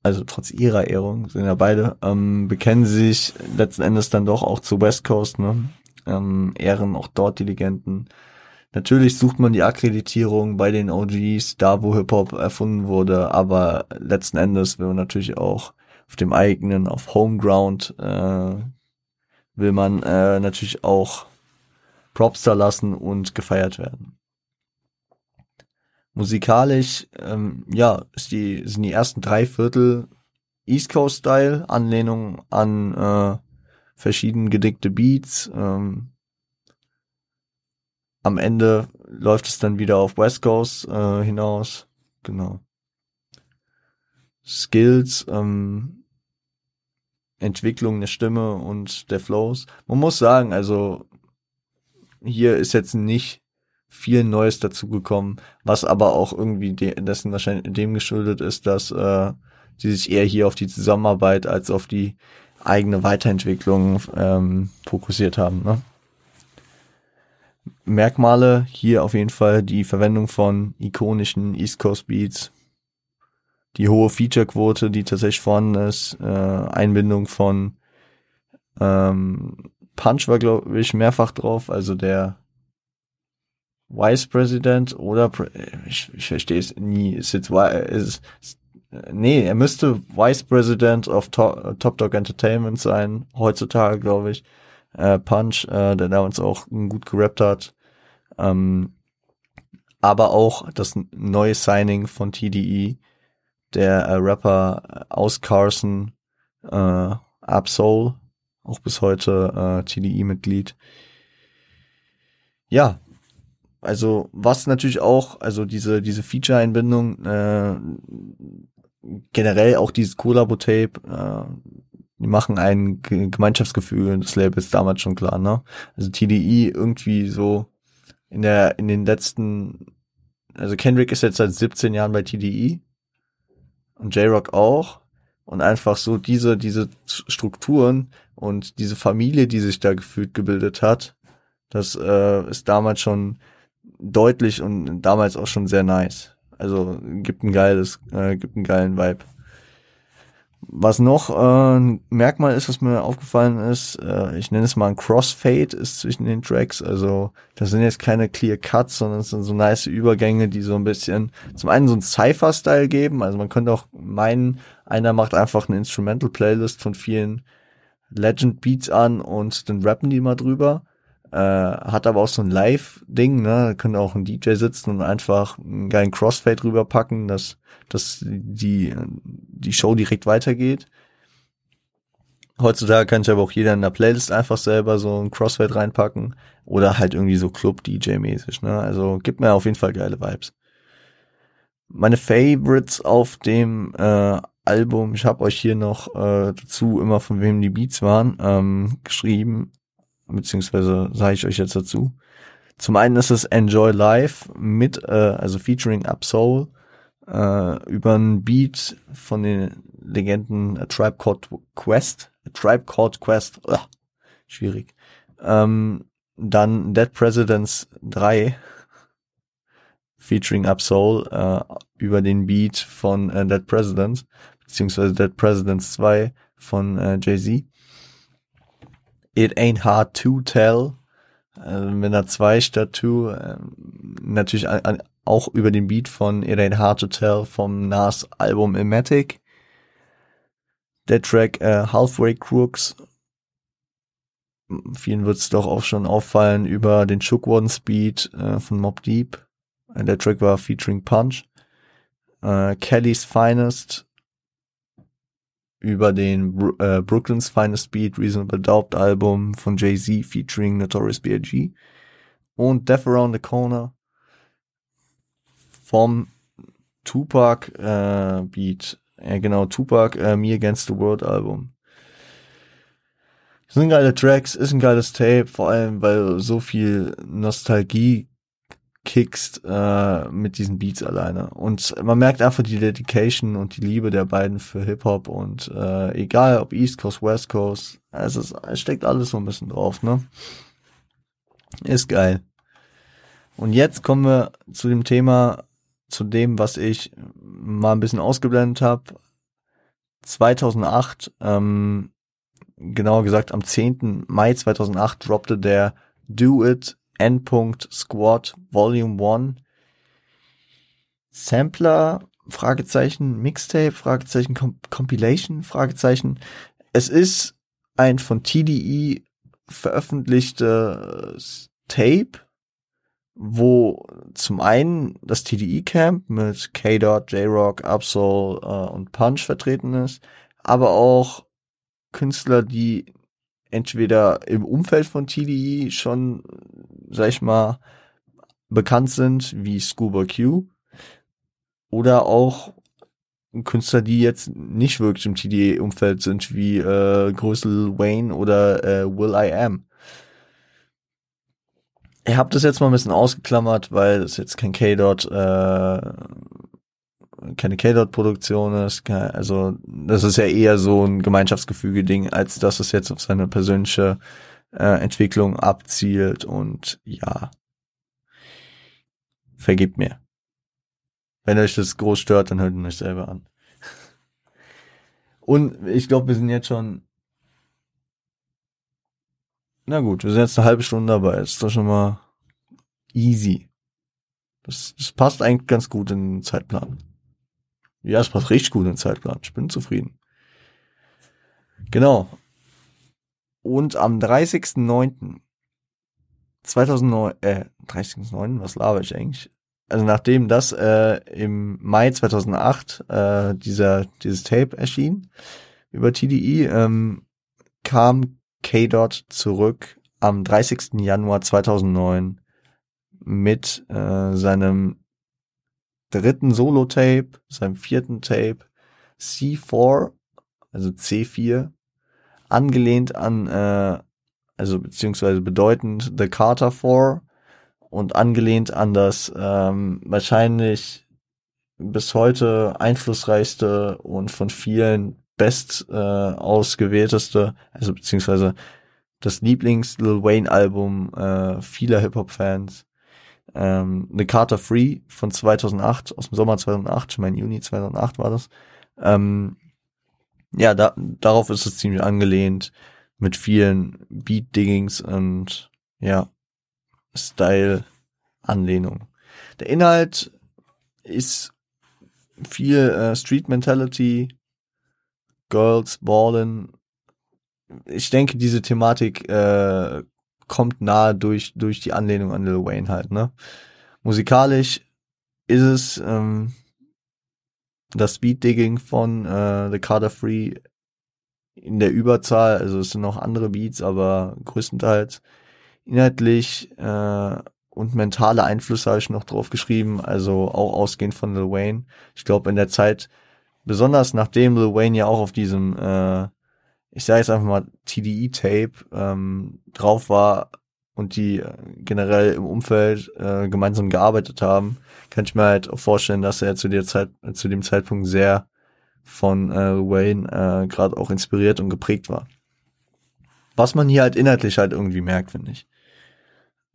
also trotz ihrer Ehrung, sind ja beide, ähm, bekennen sie sich letzten Endes dann doch auch zu West Coast, ne? Ähm, ehren auch dort die Legenden. Natürlich sucht man die Akkreditierung bei den OGs, da wo Hip-Hop erfunden wurde, aber letzten Endes will man natürlich auch auf dem eigenen, auf Homeground, äh, will man äh, natürlich auch Props da lassen und gefeiert werden. Musikalisch, ähm, ja, ist die, sind die ersten drei Viertel East Coast Style, Anlehnung an äh, verschieden gedickte Beats, ähm, am Ende läuft es dann wieder auf West Coast äh, hinaus. Genau. Skills, ähm, Entwicklung der Stimme und der Flows. Man muss sagen, also hier ist jetzt nicht viel Neues dazugekommen, was aber auch irgendwie de dessen wahrscheinlich dem geschuldet ist, dass äh, sie sich eher hier auf die Zusammenarbeit als auf die eigene Weiterentwicklung ähm, fokussiert haben. Ne? Merkmale. Hier auf jeden Fall die Verwendung von ikonischen East Coast Beats, die hohe Feature-Quote, die tatsächlich vorhanden ist, äh, Einbindung von ähm, Punch war, glaube ich, mehrfach drauf, also der Vice President oder ich, ich verstehe es nie, ist jetzt ist, nee, er müsste Vice President of Top, Top Dog Entertainment sein, heutzutage, glaube ich äh, Punch, äh, der damals auch gut gerappt hat. Ähm, aber auch das neue Signing von TDE, der äh, Rapper aus Carson, äh, Absol, auch bis heute äh, TDE-Mitglied. Ja, also was natürlich auch, also diese diese Feature-Einbindung, äh, generell auch dieses Collabo-Tape, äh, die machen ein Gemeinschaftsgefühl des Labels damals schon klar, ne? Also TDI irgendwie so in der, in den letzten, also Kendrick ist jetzt seit 17 Jahren bei TDI und J-Rock auch und einfach so diese, diese Strukturen und diese Familie, die sich da gefühlt gebildet hat, das äh, ist damals schon deutlich und damals auch schon sehr nice. Also gibt ein geiles, äh, gibt einen geilen Vibe. Was noch äh, ein Merkmal ist, was mir aufgefallen ist, äh, ich nenne es mal ein Crossfade ist zwischen den Tracks. Also das sind jetzt keine Clear Cuts, sondern es sind so nice Übergänge, die so ein bisschen zum einen so ein Cypher-Style geben. Also man könnte auch meinen, einer macht einfach eine Instrumental-Playlist von vielen Legend Beats an und dann rappen die mal drüber. Äh, hat aber auch so ein Live-Ding, ne? Da könnte auch ein DJ sitzen und einfach einen geilen Crossfade rüberpacken, dass, dass die, die Show direkt weitergeht. Heutzutage kann ich aber auch jeder in der Playlist einfach selber so ein Crossfade reinpacken oder halt irgendwie so Club-DJ-mäßig, ne? Also gibt mir auf jeden Fall geile Vibes. Meine Favorites auf dem äh, Album, ich habe euch hier noch äh, dazu immer von wem die Beats waren, ähm, geschrieben beziehungsweise sage ich euch jetzt dazu. Zum einen ist es Enjoy Life mit, äh, also featuring Up Soul, äh, über ein Beat von den Legenden A Tribe Called Quest, A Tribe Called Quest, ugh, schwierig. Ähm, dann Dead Presidents 3 featuring Up Soul äh, über den Beat von äh, Dead Presidents, beziehungsweise Dead Presidents 2 von äh, Jay-Z. It Ain't Hard to Tell, mit einer 2 statt 2, äh, natürlich auch über den Beat von It Ain't Hard to Tell vom Nas Album Ilmatic. Der Track äh, Halfway Crooks, vielen wird es doch auch schon auffallen, über den Shook One Speed äh, von Mob Deep. Äh, der Track war featuring Punch. Äh, Kelly's Finest über den Bru äh, Brooklyn's Finest Beat Reasonable Doubt Album von Jay-Z featuring Notorious B.I.G. und Death Around the Corner vom Tupac äh, Beat, ja genau, Tupac äh, Me Against the World Album. Sind geile Tracks, ist ein geiles Tape, vor allem weil so viel Nostalgie kickst äh, mit diesen Beats alleine. Und man merkt einfach die Dedication und die Liebe der beiden für Hip-Hop und äh, egal ob East Coast, West Coast, es, ist, es steckt alles so ein bisschen drauf, ne? Ist geil. Und jetzt kommen wir zu dem Thema, zu dem, was ich mal ein bisschen ausgeblendet habe. 2008, ähm, genauer gesagt am 10. Mai 2008 droppte der Do It Endpunkt Squad Volume 1 Sampler? Fragezeichen. Mixtape? Fragezeichen. Comp Compilation? Fragezeichen. Es ist ein von TDE veröffentlichtes Tape wo zum einen das TDE Camp mit K-Dot, J-Rock, Absol äh, und Punch vertreten ist, aber auch Künstler, die entweder im Umfeld von TDE schon, sag ich mal, bekannt sind, wie Scuba Q, oder auch Künstler, die jetzt nicht wirklich im TDE-Umfeld sind, wie äh, Größel Wayne oder äh, Will I Am. Ich habe das jetzt mal ein bisschen ausgeklammert, weil das jetzt kein K-Dot, äh, keine K-Dot-Produktion ist. Also das ist ja eher so ein Gemeinschaftsgefüge-Ding, als dass es jetzt auf seine persönliche äh, Entwicklung abzielt. Und ja, vergibt mir. Wenn euch das groß stört, dann hört ihn euch selber an. Und ich glaube, wir sind jetzt schon na gut, wir sind jetzt eine halbe Stunde dabei. Ist doch schon mal easy. Das, das passt eigentlich ganz gut in den Zeitplan. Ja, es passt richtig gut in den Zeitplan. Ich bin zufrieden. Genau. Und am 30.09. 2009, äh, 30.09., was laber ich eigentlich? Also nachdem das äh, im Mai 2008 äh, dieser dieses Tape erschien über TDE, ähm, kam K-Dot zurück am 30. Januar 2009 mit äh, seinem dritten Solo-Tape, seinem vierten Tape C4, also C4, angelehnt an, äh, also beziehungsweise bedeutend The Carter 4 und angelehnt an das ähm, wahrscheinlich bis heute einflussreichste und von vielen best äh, ausgewählteste, also beziehungsweise das Lieblings Lil Wayne Album äh, vieler Hip Hop Fans. Ähm, The Carter Free von 2008 aus dem Sommer 2008, ich meine Juni 2008 war das. Ähm, ja, da, darauf ist es ziemlich angelehnt mit vielen Beat Diggings und ja Style Anlehnung. Der Inhalt ist viel äh, Street Mentality, Girls, Ballen. Ich denke, diese Thematik äh, kommt nahe durch, durch die Anlehnung an Lil Wayne halt, ne? Musikalisch ist es ähm, das Beat-Digging von äh, The Carter Free in der Überzahl, also es sind noch andere Beats, aber größtenteils inhaltlich äh, und mentale Einflüsse habe ich noch drauf geschrieben, also auch ausgehend von Lil Wayne. Ich glaube, in der Zeit besonders nachdem Lil Wayne ja auch auf diesem, äh, ich sage jetzt einfach mal TDE-Tape ähm, drauf war und die äh, generell im Umfeld äh, gemeinsam gearbeitet haben, kann ich mir halt auch vorstellen, dass er zu der Zeit, zu dem Zeitpunkt sehr von äh, Wayne äh, gerade auch inspiriert und geprägt war. Was man hier halt inhaltlich halt irgendwie merkt, finde ich.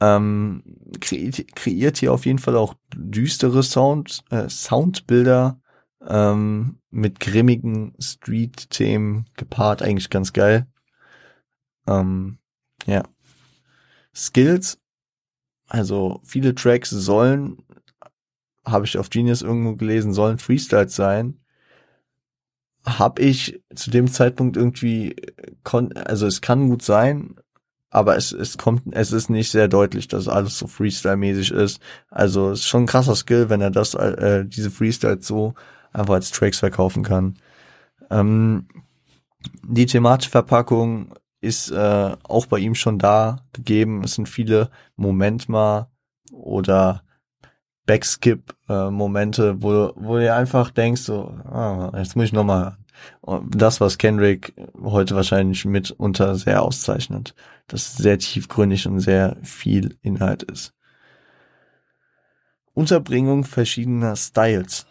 Ähm, kreiert, kreiert hier auf jeden Fall auch düstere Sound, äh, Soundbilder, ähm, mit grimmigen Street-Themen gepaart, eigentlich ganz geil. Ähm, ja. Skills, also viele Tracks sollen, habe ich auf Genius irgendwo gelesen, sollen Freestyles sein. Hab ich zu dem Zeitpunkt irgendwie, also es kann gut sein, aber es, es kommt, es ist nicht sehr deutlich, dass alles so Freestyle-mäßig ist. Also es ist schon ein krasser Skill, wenn er das, äh, diese Freestyles so einfach als Tracks verkaufen kann. Ähm, Die thematische Verpackung ist äh, auch bei ihm schon da gegeben. Es sind viele Moment mal oder Backskip-Momente, wo, wo du einfach denkst, so, ah, jetzt muss ich nochmal das, was Kendrick heute wahrscheinlich mitunter sehr auszeichnet, das sehr tiefgründig und sehr viel Inhalt ist. Unterbringung verschiedener Styles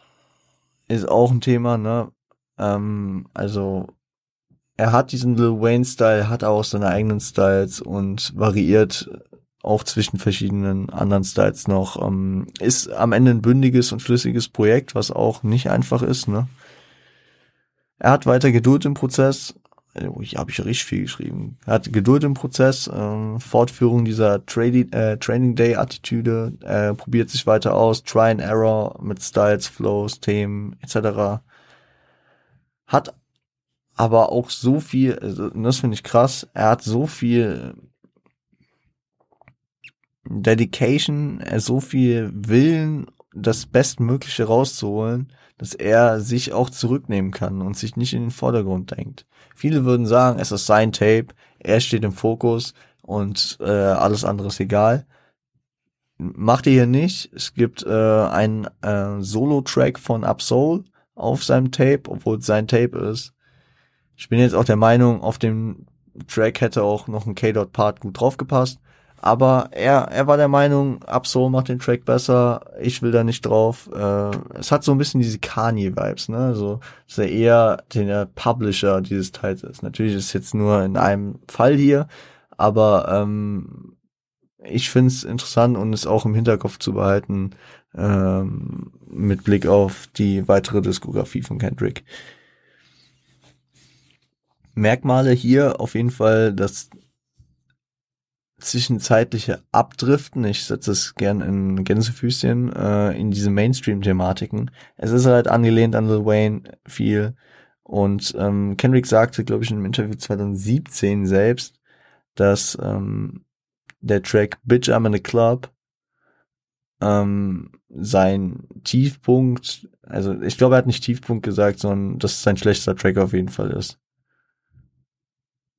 ist auch ein Thema, ne? Ähm, also er hat diesen Lil Wayne Style, hat auch seine eigenen Styles und variiert auch zwischen verschiedenen anderen Styles noch. Ähm, ist am Ende ein bündiges und schlüssiges Projekt, was auch nicht einfach ist, ne? Er hat weiter Geduld im Prozess. Oh, hier habe ich richtig viel geschrieben. Er hat Geduld im Prozess, ähm, Fortführung dieser Trading, äh, Training Day Attitüde, äh, probiert sich weiter aus, Try and Error mit Styles, Flows, Themen etc. Hat aber auch so viel, also das finde ich krass, er hat so viel Dedication, so viel Willen, das Bestmögliche rauszuholen, dass er sich auch zurücknehmen kann und sich nicht in den Vordergrund denkt. Viele würden sagen, es ist sein Tape, er steht im Fokus und äh, alles andere ist egal. Macht er hier nicht. Es gibt äh, einen äh, Solo-Track von Absol auf seinem Tape, obwohl es sein Tape ist. Ich bin jetzt auch der Meinung, auf dem Track hätte auch noch ein K-Dot-Part gut draufgepasst. Aber er, er war der Meinung, Absol macht den Track besser, ich will da nicht drauf. Äh, es hat so ein bisschen diese Kanye-Vibes, ne? So, dass er eher der Publisher dieses Teils ist. Natürlich ist es jetzt nur in einem Fall hier, aber ähm, ich finde es interessant und es auch im Hinterkopf zu behalten, ähm, mit Blick auf die weitere Diskografie von Kendrick. Merkmale hier auf jeden Fall, dass zwischenzeitliche Abdriften, ich setze es gern in Gänsefüßchen, äh, in diese Mainstream-Thematiken. Es ist halt angelehnt an Lil Wayne viel. Und ähm, Kendrick sagte, glaube ich, in einem Interview 2017 selbst, dass ähm, der Track Bitch I'm in a Club ähm, sein Tiefpunkt, also ich glaube, er hat nicht Tiefpunkt gesagt, sondern dass es sein schlechtester Track auf jeden Fall ist.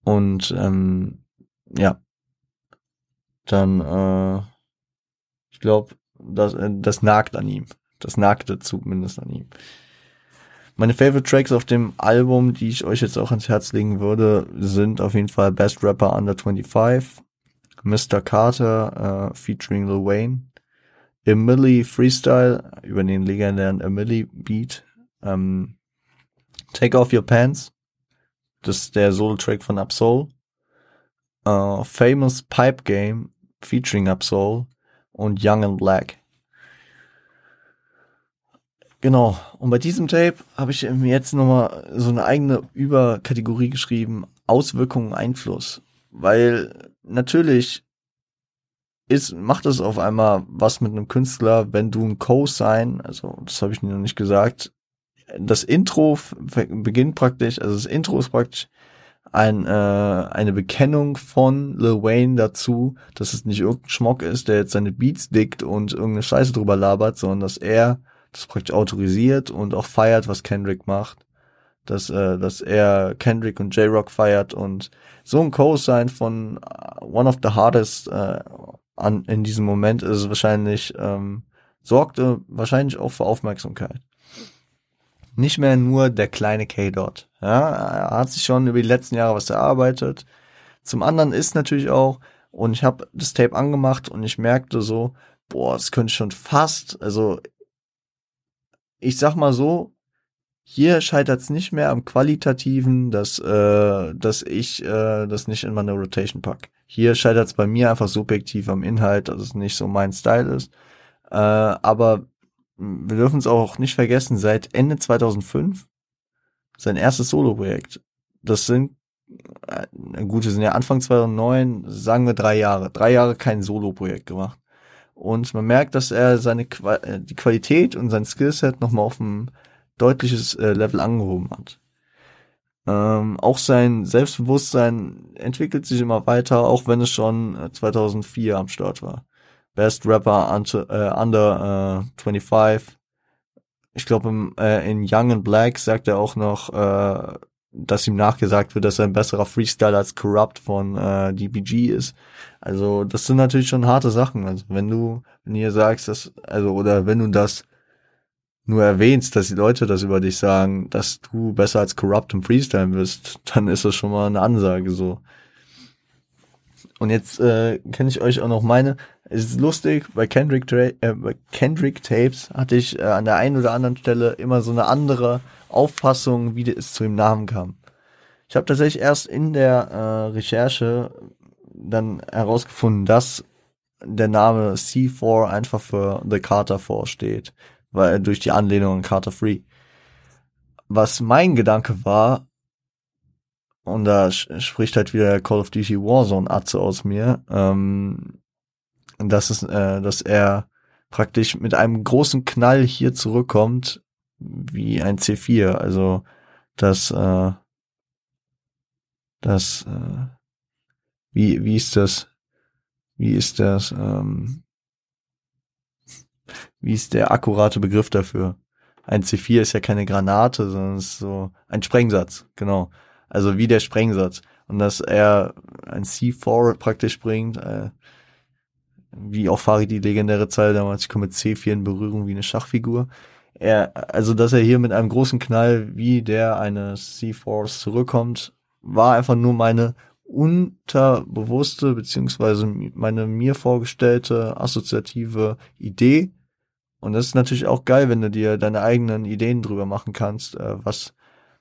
Und ähm, ja, dann, äh, ich glaube, das, äh, das nagt an ihm. Das nagte zumindest an ihm. Meine Favorite Tracks auf dem Album, die ich euch jetzt auch ans Herz legen würde, sind auf jeden Fall Best Rapper Under 25, Mr. Carter äh, featuring Lil Wayne, Emily Freestyle über den legendären Emily Beat, ähm, Take Off Your Pants, das ist der Solo-Track von Absol, äh, Famous Pipe Game featuring Absol und Young and Black. Genau. Und bei diesem Tape habe ich mir jetzt nochmal so eine eigene Überkategorie geschrieben, Auswirkungen, Einfluss. Weil natürlich ist, macht es auf einmal was mit einem Künstler, wenn du ein Co-Sign, also das habe ich noch nicht gesagt, das Intro beginnt praktisch, also das Intro ist praktisch ein, äh, eine Bekennung von Lil Wayne dazu, dass es nicht irgendein Schmock ist, der jetzt seine Beats dickt und irgendeine Scheiße drüber labert, sondern dass er das praktisch autorisiert und auch feiert, was Kendrick macht. Dass, äh, dass er Kendrick und J-Rock feiert und so ein Co-Sign von uh, one of the hardest äh, an, in diesem Moment ist wahrscheinlich, ähm, sorgte wahrscheinlich auch für Aufmerksamkeit nicht mehr nur der kleine K-Dot. Ja, er hat sich schon über die letzten Jahre was erarbeitet. Zum anderen ist natürlich auch, und ich habe das Tape angemacht und ich merkte so, boah, es könnte schon fast, also ich sag mal so, hier scheitert es nicht mehr am Qualitativen, dass, äh, dass ich äh, das nicht in meine Rotation pack. Hier scheitert es bei mir einfach subjektiv am Inhalt, dass es nicht so mein Style ist. Äh, aber wir dürfen es auch nicht vergessen, seit Ende 2005 sein erstes Solo-Projekt. Das sind, äh, gut, wir sind ja Anfang 2009, sagen wir drei Jahre. Drei Jahre kein Solo-Projekt gemacht. Und man merkt, dass er seine äh, die Qualität und sein Skillset nochmal auf ein deutliches äh, Level angehoben hat. Ähm, auch sein Selbstbewusstsein entwickelt sich immer weiter, auch wenn es schon 2004 am Start war. Best Rapper under, äh, under äh, 25. Ich glaube, äh, in Young and Black sagt er auch noch, äh, dass ihm nachgesagt wird, dass er ein besserer Freestyler als Corrupt von äh, DBG ist. Also das sind natürlich schon harte Sachen. Also wenn du, ihr sagst, dass, also oder wenn du das nur erwähnst, dass die Leute das über dich sagen, dass du besser als Corrupt im Freestyle bist, dann ist das schon mal eine Ansage so. Und jetzt äh, kenne ich euch auch noch meine. Es ist lustig, bei Kendrick, Dra äh, bei Kendrick Tapes hatte ich äh, an der einen oder anderen Stelle immer so eine andere Auffassung, wie es zu dem Namen kam. Ich habe tatsächlich erst in der äh, Recherche dann herausgefunden, dass der Name C4 einfach für The Carter 4 steht, weil durch die Anlehnung an Carter Free. Was mein Gedanke war, und da spricht halt wieder der Call of Duty Warzone Atze aus mir, ähm, dass es, äh, dass er praktisch mit einem großen Knall hier zurückkommt, wie ein C4, also das, äh, das, äh, wie, wie ist das, wie ist das, ähm, wie ist der akkurate Begriff dafür? Ein C4 ist ja keine Granate, sondern ist so ein Sprengsatz, genau. Also wie der Sprengsatz. Und dass er ein C4 praktisch bringt, äh, wie auch Farid die legendäre Zeile damals, ich komme mit C4 in Berührung wie eine Schachfigur. Er, also dass er hier mit einem großen Knall wie der eines C4s zurückkommt, war einfach nur meine unterbewusste beziehungsweise meine mir vorgestellte assoziative Idee. Und das ist natürlich auch geil, wenn du dir deine eigenen Ideen drüber machen kannst, äh, was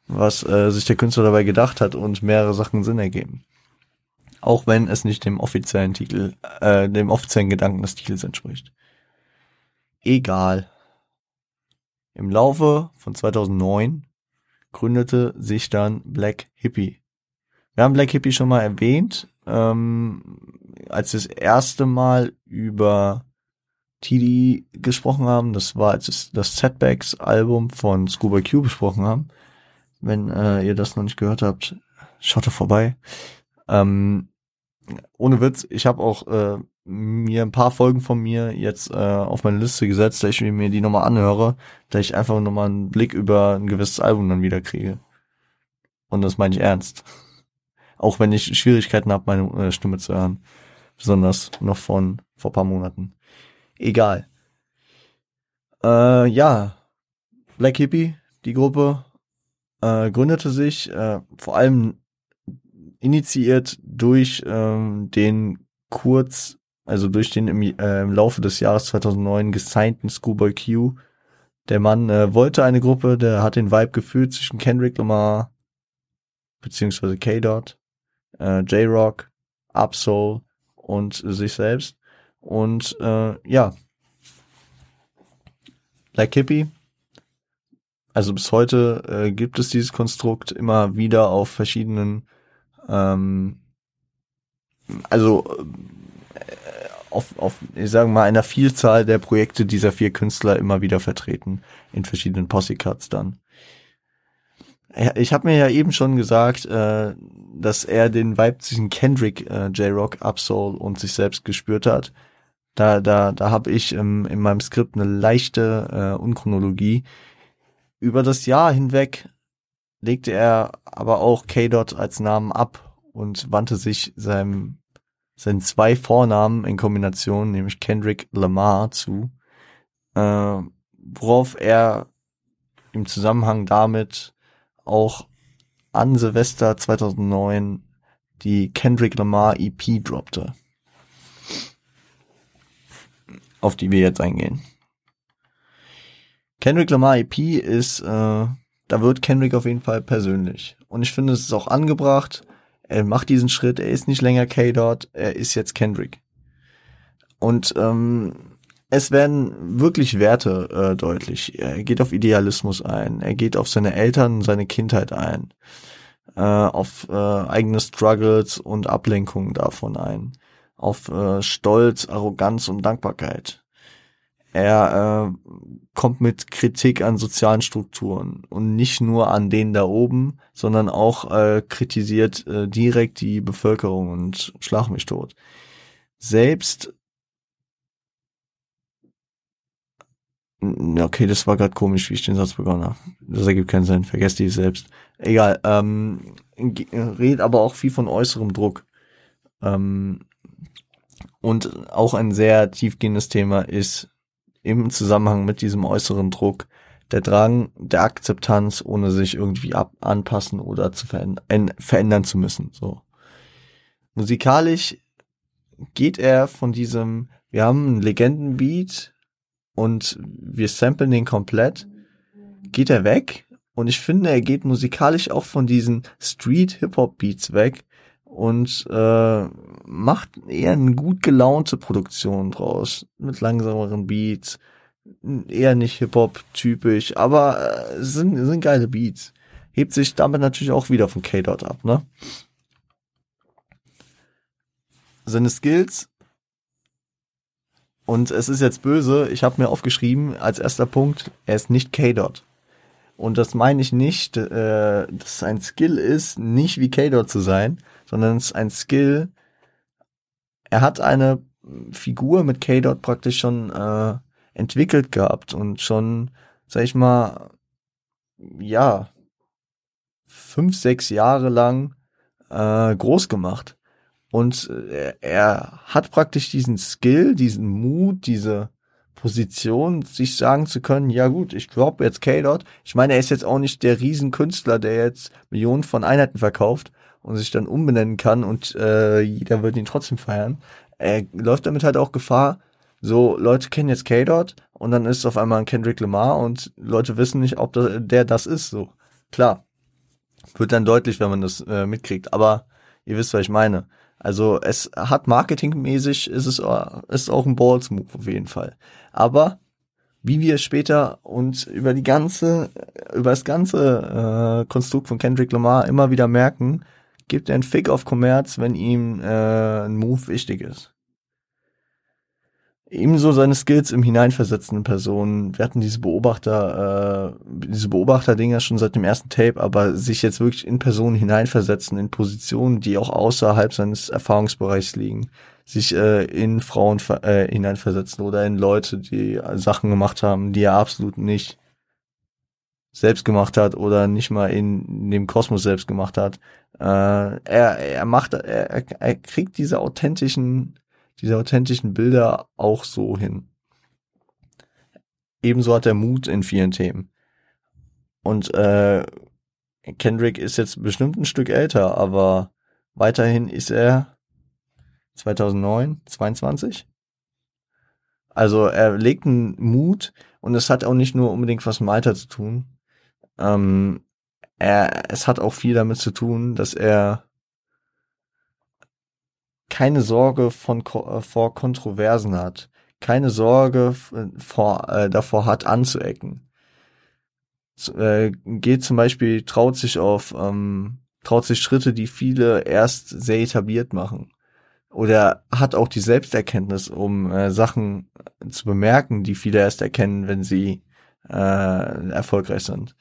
was äh, sich der Künstler dabei gedacht hat und mehrere Sachen Sinn ergeben. Auch wenn es nicht dem offiziellen Titel, äh, dem offiziellen Gedanken des Titels entspricht. Egal. Im Laufe von 2009 gründete sich dann Black Hippie. Wir haben Black Hippie schon mal erwähnt, ähm, als wir das erste Mal über TD gesprochen haben. Das war, als wir das Setbacks-Album von Scuba Q besprochen haben. Wenn äh, ihr das noch nicht gehört habt, schaut da vorbei. Ähm, ohne Witz, ich habe auch äh, mir ein paar Folgen von mir jetzt äh, auf meine Liste gesetzt, da ich mir die nochmal anhöre, da ich einfach nochmal einen Blick über ein gewisses Album dann wieder kriege. Und das meine ich ernst. Auch wenn ich Schwierigkeiten habe, meine äh, Stimme zu hören. Besonders noch von vor paar Monaten. Egal. Äh, ja. Black Hippie, die Gruppe, äh, gründete sich äh, vor allem initiiert durch ähm, den kurz, also durch den im, äh, im Laufe des Jahres 2009 gesignten Schoolboy Q. Der Mann äh, wollte eine Gruppe, der hat den Vibe gefühlt zwischen Kendrick Lamar beziehungsweise K-Dot, äh, J-Rock, Upsoul und sich selbst. Und äh, ja, Black Hippie also bis heute äh, gibt es dieses Konstrukt immer wieder auf verschiedenen, ähm, also äh, auf, auf, ich sage mal, einer Vielzahl der Projekte dieser vier Künstler immer wieder vertreten in verschiedenen Posse-Cuts dann. Ich habe mir ja eben schon gesagt, äh, dass er den Vibe zwischen Kendrick, äh, J-Rock, Upsoul und sich selbst gespürt hat. Da, da, da habe ich ähm, in meinem Skript eine leichte äh, Unchronologie. Über das Jahr hinweg legte er aber auch K-Dot als Namen ab und wandte sich seinem, seinen zwei Vornamen in Kombination, nämlich Kendrick Lamar, zu, äh, worauf er im Zusammenhang damit auch an Silvester 2009 die Kendrick Lamar EP droppte, auf die wir jetzt eingehen. Kendrick Lamar EP ist, äh, da wird Kendrick auf jeden Fall persönlich. Und ich finde, es ist auch angebracht. Er macht diesen Schritt, er ist nicht länger K-Dot, er ist jetzt Kendrick. Und ähm, es werden wirklich Werte äh, deutlich. Er geht auf Idealismus ein, er geht auf seine Eltern, seine Kindheit ein, äh, auf äh, eigene Struggles und Ablenkungen davon ein, auf äh, Stolz, Arroganz und Dankbarkeit. Er äh, kommt mit Kritik an sozialen Strukturen und nicht nur an denen da oben, sondern auch äh, kritisiert äh, direkt die Bevölkerung und schlag mich tot. Selbst Okay, das war gerade komisch, wie ich den Satz begonnen habe. Das ergibt keinen Sinn. Vergesst die selbst. Egal. Ähm, redet aber auch viel von äußerem Druck. Ähm, und auch ein sehr tiefgehendes Thema ist im Zusammenhang mit diesem äußeren Druck der Drang der Akzeptanz, ohne sich irgendwie ab anpassen oder zu verändern, verändern zu müssen. So. Musikalisch geht er von diesem, wir haben einen Legendenbeat und wir samplen den komplett, geht er weg. Und ich finde, er geht musikalisch auch von diesen Street-Hip-Hop-Beats weg und äh, macht eher eine gut gelaunte Produktion draus mit langsameren Beats, eher nicht Hip-Hop-typisch, aber äh, sind, sind geile Beats. Hebt sich damit natürlich auch wieder von K-Dot ab, ne? Seine Skills und es ist jetzt böse, ich habe mir aufgeschrieben als erster Punkt, er ist nicht K-Dot. Und das meine ich nicht, äh, dass es ein Skill ist, nicht wie K-Dot zu sein, sondern es ist ein Skill, er hat eine Figur mit K-Dot praktisch schon äh, entwickelt gehabt und schon, sag ich mal, ja, fünf, sechs Jahre lang äh, groß gemacht. Und äh, er hat praktisch diesen Skill, diesen Mut, diese Position, sich sagen zu können, ja gut, ich glaube jetzt K-Dot. Ich meine, er ist jetzt auch nicht der Riesenkünstler, der jetzt Millionen von Einheiten verkauft und sich dann umbenennen kann und äh, jeder wird ihn trotzdem feiern. Er läuft damit halt auch Gefahr, so, Leute kennen jetzt K-Dot und dann ist es auf einmal ein Kendrick Lamar und Leute wissen nicht, ob das, der das ist. So, klar. Wird dann deutlich, wenn man das äh, mitkriegt. Aber ihr wisst, was ich meine. Also es hat marketingmäßig, ist es ist auch ein Balls-Move auf jeden Fall. Aber wie wir später und über die ganze, über das ganze äh, Konstrukt von Kendrick Lamar immer wieder merken, gibt er einen Fick auf Kommerz, wenn ihm äh, ein Move wichtig ist. Ebenso seine Skills im Hineinversetzen in Personen. Wir hatten diese Beobachter, äh, diese Beobachter-Dinger schon seit dem ersten Tape, aber sich jetzt wirklich in Personen hineinversetzen, in Positionen, die auch außerhalb seines Erfahrungsbereichs liegen. Sich äh, in Frauen äh, hineinversetzen oder in Leute, die Sachen gemacht haben, die er absolut nicht selbst gemacht hat oder nicht mal in dem Kosmos selbst gemacht hat. Äh, er, er macht, er, er kriegt diese authentischen diese authentischen Bilder auch so hin. Ebenso hat er Mut in vielen Themen. Und äh, Kendrick ist jetzt bestimmt ein Stück älter, aber weiterhin ist er 2009, 22. Also er legt einen Mut und es hat auch nicht nur unbedingt was mit Alter zu tun. Ähm, er, es hat auch viel damit zu tun, dass er keine Sorge von, äh, vor Kontroversen hat, keine Sorge vor, äh, davor hat anzuecken. Äh, geht zum Beispiel, traut sich auf, ähm, traut sich Schritte, die viele erst sehr etabliert machen. Oder hat auch die Selbsterkenntnis, um äh, Sachen zu bemerken, die viele erst erkennen, wenn sie äh, erfolgreich sind.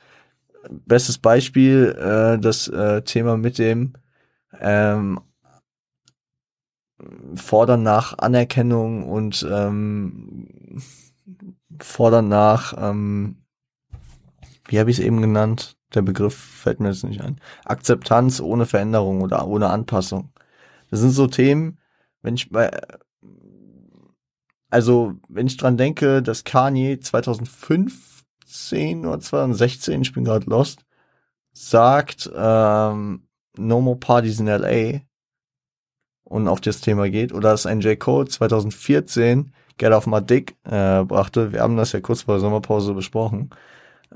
Bestes Beispiel, äh, das äh, Thema mit dem ähm, fordern nach Anerkennung und ähm, fordern nach, ähm, wie habe ich es eben genannt? Der Begriff fällt mir jetzt nicht ein. Akzeptanz ohne Veränderung oder ohne Anpassung. Das sind so Themen, wenn ich bei, also wenn ich dran denke, dass Kanye 2015 oder 2016, ich bin gerade lost, sagt, ähm, No More Parties in LA, und auf das Thema geht, oder dass ein J. Cole 2014 Get Off My Dick äh, brachte. Wir haben das ja kurz vor der Sommerpause besprochen.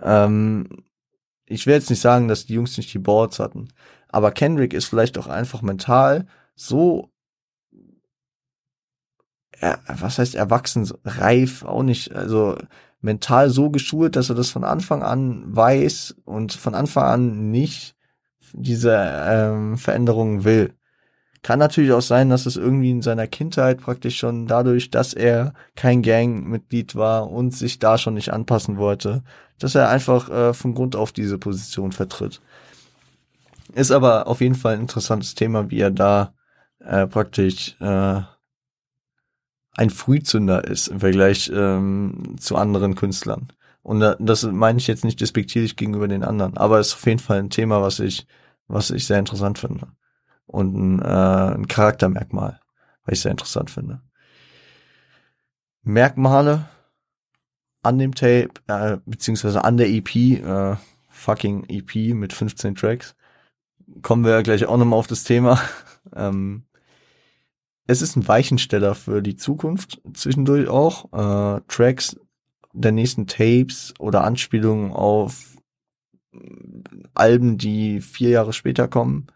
Ähm, ich will jetzt nicht sagen, dass die Jungs nicht die Boards hatten, aber Kendrick ist vielleicht auch einfach mental so, er, was heißt erwachsen, reif, auch nicht, also mental so geschult, dass er das von Anfang an weiß und von Anfang an nicht diese ähm, Veränderungen will. Kann natürlich auch sein, dass es irgendwie in seiner Kindheit praktisch schon dadurch, dass er kein Gangmitglied war und sich da schon nicht anpassen wollte, dass er einfach äh, von Grund auf diese Position vertritt. Ist aber auf jeden Fall ein interessantes Thema, wie er da äh, praktisch äh, ein Frühzünder ist im Vergleich ähm, zu anderen Künstlern. Und das meine ich jetzt nicht despektierlich gegenüber den anderen, aber es ist auf jeden Fall ein Thema, was ich, was ich sehr interessant finde. Und ein, äh, ein Charaktermerkmal, was ich sehr interessant finde. Merkmale an dem Tape, äh, beziehungsweise an der EP, äh, fucking EP mit 15 Tracks. Kommen wir gleich auch nochmal auf das Thema. ähm, es ist ein Weichensteller für die Zukunft zwischendurch auch. Äh, Tracks der nächsten Tapes oder Anspielungen auf Alben, die vier Jahre später kommen,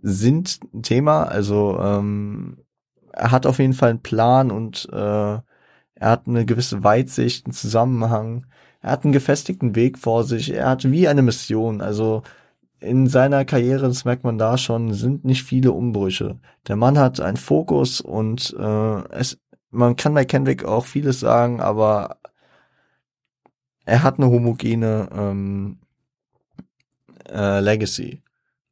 sind ein Thema. Also ähm, er hat auf jeden Fall einen Plan und äh, er hat eine gewisse Weitsicht, einen Zusammenhang. Er hat einen gefestigten Weg vor sich. Er hat wie eine Mission. Also in seiner Karriere, das merkt man da schon, sind nicht viele Umbrüche. Der Mann hat einen Fokus und äh, es, man kann bei Kendrick auch vieles sagen, aber er hat eine homogene ähm, äh, Legacy.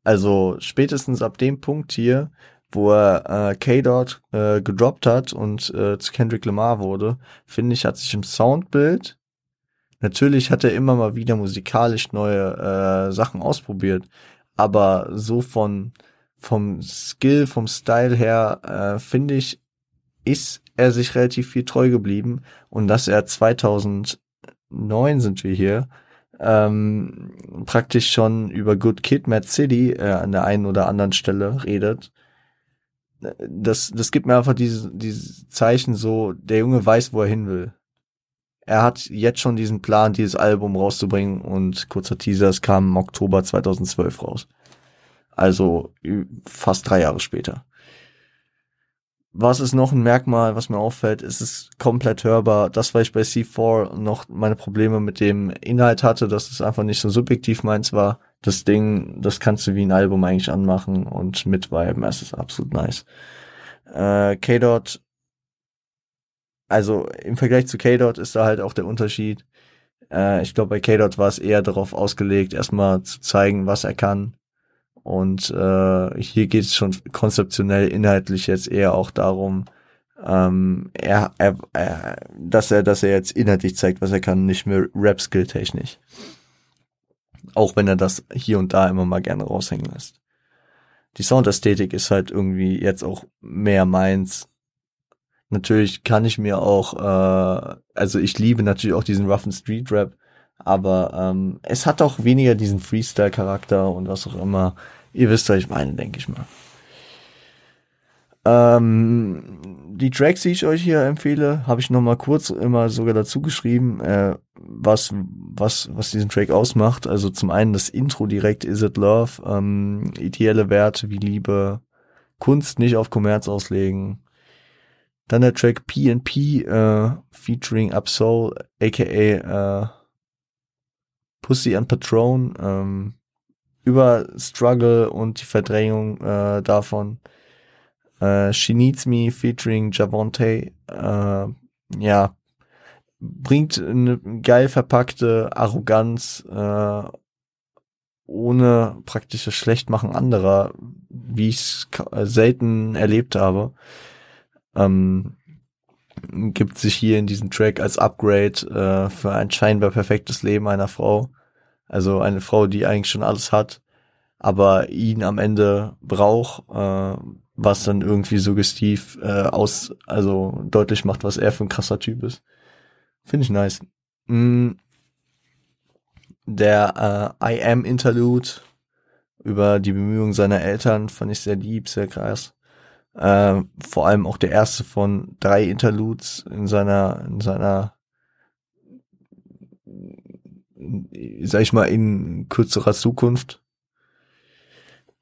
Also spätestens ab dem Punkt hier, wo er äh, K-Dot äh, gedroppt hat und äh, zu Kendrick Lamar wurde, finde ich, hat sich im Soundbild Natürlich hat er immer mal wieder musikalisch neue äh, Sachen ausprobiert, aber so von vom Skill, vom Style her äh, finde ich, ist er sich relativ viel treu geblieben und dass er 2009 sind wir hier ähm, praktisch schon über Good Kid, Mad City äh, an der einen oder anderen Stelle redet. Das, das gibt mir einfach dieses, dieses Zeichen so, der Junge weiß, wo er hin will er hat jetzt schon diesen Plan, dieses Album rauszubringen und kurzer Teaser, es kam im Oktober 2012 raus. Also fast drei Jahre später. Was ist noch ein Merkmal, was mir auffällt, ist es komplett hörbar. Das, weil ich bei C4 noch meine Probleme mit dem Inhalt hatte, dass es einfach nicht so subjektiv meins war. Das Ding, das kannst du wie ein Album eigentlich anmachen und mitviben. Es ist absolut nice. Äh, K-Dot also im Vergleich zu K-Dot ist da halt auch der Unterschied. Äh, ich glaube, bei K-Dot war es eher darauf ausgelegt, erstmal zu zeigen, was er kann. Und äh, hier geht es schon konzeptionell, inhaltlich jetzt eher auch darum, ähm, er, er, er, dass er, dass er jetzt inhaltlich zeigt, was er kann, nicht mehr Rap-Skill technisch. Auch wenn er das hier und da immer mal gerne raushängen lässt. Die Soundästhetik ist halt irgendwie jetzt auch mehr meins Natürlich kann ich mir auch, äh, also ich liebe natürlich auch diesen roughen Street Rap, aber ähm, es hat auch weniger diesen Freestyle-Charakter und was auch immer. Ihr wisst, was ich meine, denke ich mal. Ähm, die Tracks, die ich euch hier empfehle, habe ich noch mal kurz immer sogar dazu geschrieben, äh, was was was diesen Track ausmacht. Also zum einen das Intro direkt, Is It Love, ähm, ideelle Werte wie Liebe, Kunst nicht auf Kommerz auslegen, dann der Track PNP äh, featuring Absol, aka äh, Pussy and Patron, ähm, über Struggle und die Verdrängung äh, davon. Äh, She Needs Me featuring Javonte, äh, ja, bringt eine geil verpackte Arroganz äh, ohne praktisches Schlechtmachen anderer, wie ich es selten erlebt habe ähm, gibt sich hier in diesem Track als Upgrade äh, für ein scheinbar perfektes Leben einer Frau. Also eine Frau, die eigentlich schon alles hat, aber ihn am Ende braucht, äh, was dann irgendwie suggestiv äh, aus, also deutlich macht, was er für ein krasser Typ ist. Finde ich nice. Mm. Der äh, I Am Interlude über die Bemühungen seiner Eltern fand ich sehr lieb, sehr krass. Äh, vor allem auch der erste von drei Interludes in seiner, in seiner, sag ich mal, in kürzerer Zukunft.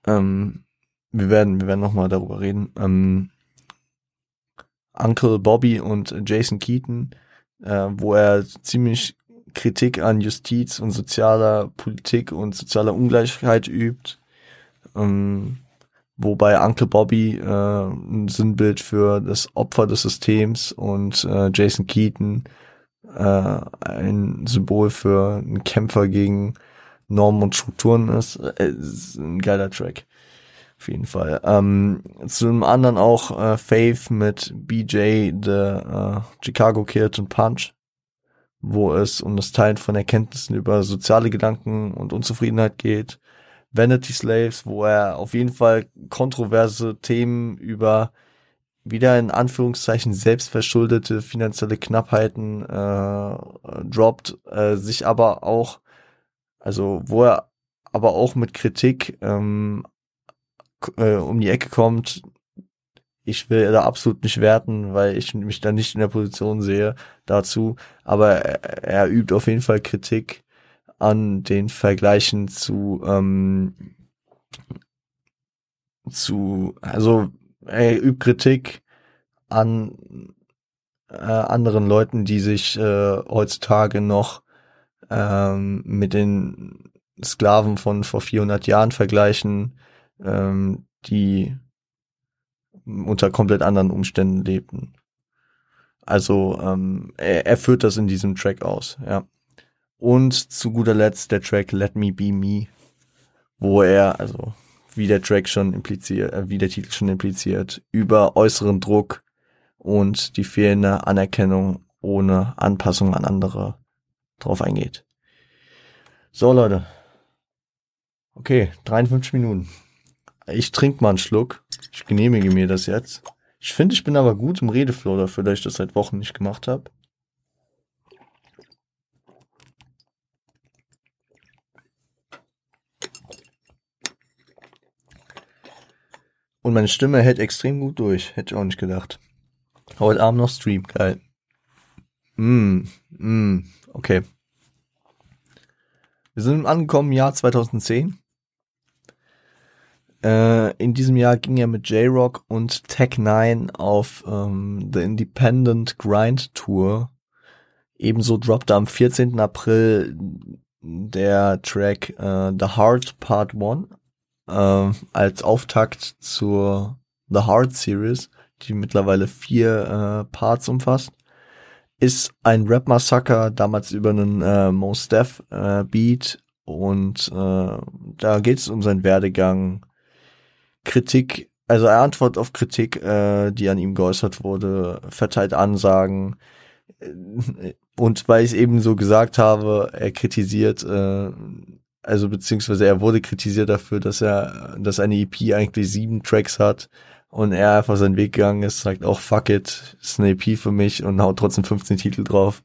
Ähm, wir werden, wir werden nochmal darüber reden. Ähm, Uncle Bobby und Jason Keaton, äh, wo er ziemlich Kritik an Justiz und sozialer Politik und sozialer Ungleichheit übt. Ähm, wobei Uncle Bobby äh, ein Sinnbild für das Opfer des Systems und äh, Jason Keaton äh, ein Symbol für einen Kämpfer gegen Normen und Strukturen ist. Äh, ist ein geiler Track. Auf jeden Fall. Ähm, zum anderen auch äh, Faith mit BJ, The äh, Chicago Kid und Punch, wo es um das Teilen von Erkenntnissen über soziale Gedanken und Unzufriedenheit geht. Vanity Slaves, wo er auf jeden Fall kontroverse Themen über wieder in Anführungszeichen selbstverschuldete finanzielle Knappheiten äh, droppt, äh, sich aber auch, also wo er aber auch mit Kritik ähm, äh, um die Ecke kommt, ich will da absolut nicht werten, weil ich mich da nicht in der Position sehe dazu. Aber er, er übt auf jeden Fall Kritik an den Vergleichen zu ähm, zu also er übt Kritik an äh, anderen Leuten, die sich äh, heutzutage noch ähm, mit den Sklaven von vor 400 Jahren vergleichen, ähm, die unter komplett anderen Umständen lebten. Also ähm, er, er führt das in diesem Track aus, ja. Und zu guter Letzt der Track Let Me Be Me, wo er, also wie der Track schon impliziert, äh, wie der Titel schon impliziert, über äußeren Druck und die fehlende Anerkennung ohne Anpassung an andere drauf eingeht. So Leute. Okay, 53 Minuten. Ich trinke mal einen Schluck. Ich genehmige mir das jetzt. Ich finde, ich bin aber gut im Redeflow dafür, dass ich das seit Wochen nicht gemacht habe. Und meine Stimme hält extrem gut durch. Hätte ich auch nicht gedacht. Heute Abend noch Stream. Geil. Mm, mm, okay. Wir sind angekommen im Jahr 2010. Äh, in diesem Jahr ging er mit J-Rock und Tech 9 auf ähm, The Independent Grind Tour. Ebenso droppte am 14. April der Track äh, The Heart Part 1 äh, als Auftakt zur The Heart Series, die mittlerweile vier äh, Parts umfasst. Ist ein Rap Massaker, damals über einen äh, Most Def äh, Beat und äh, da geht es um seinen Werdegang, Kritik, also er antwortet auf Kritik, äh, die an ihm geäußert wurde, verteilt Ansagen. Äh, und weil ich eben so gesagt habe, er kritisiert, äh, also beziehungsweise er wurde kritisiert dafür, dass er, dass eine EP eigentlich sieben Tracks hat und er einfach seinen Weg gegangen ist, sagt auch fuck it, ist eine EP für mich und haut trotzdem 15 Titel drauf.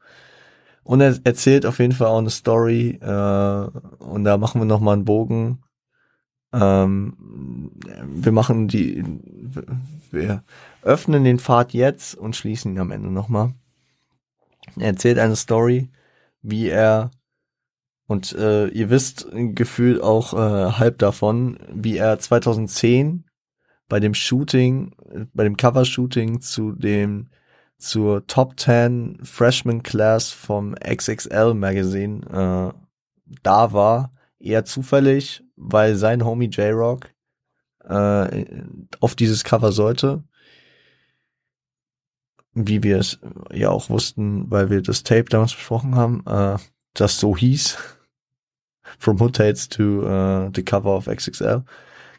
Und er erzählt auf jeden Fall auch eine Story äh, und da machen wir nochmal einen Bogen ähm, wir machen die, wir öffnen den Pfad jetzt und schließen ihn am Ende nochmal. Er erzählt eine Story, wie er und äh, ihr wisst gefühlt auch äh, halb davon, wie er 2010 bei dem Shooting, bei dem Cover-Shooting zu dem zur Top 10 Freshman Class vom XXL Magazine äh, da war, eher zufällig weil sein Homie J-Rock äh, auf dieses Cover sollte. Wie wir es ja auch wussten, weil wir das Tape damals besprochen haben, äh, das so hieß. From Hood Tates to uh, the Cover of XXL.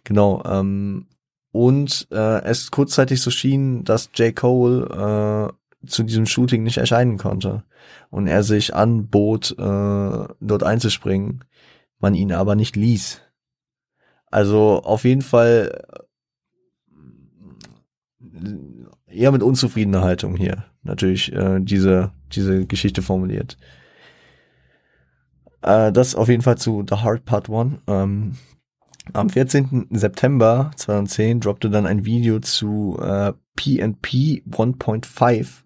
Genau. Ähm, und äh, es kurzzeitig so schien, dass J. Cole äh, zu diesem Shooting nicht erscheinen konnte. Und er sich anbot, äh, dort einzuspringen, man ihn aber nicht ließ. Also auf jeden Fall äh, eher mit unzufriedener Haltung hier natürlich äh, diese diese Geschichte formuliert. Äh, das auf jeden Fall zu The Hard Part 1. Ähm, am 14. September 2010 droppte dann ein Video zu äh, PNP 1.5,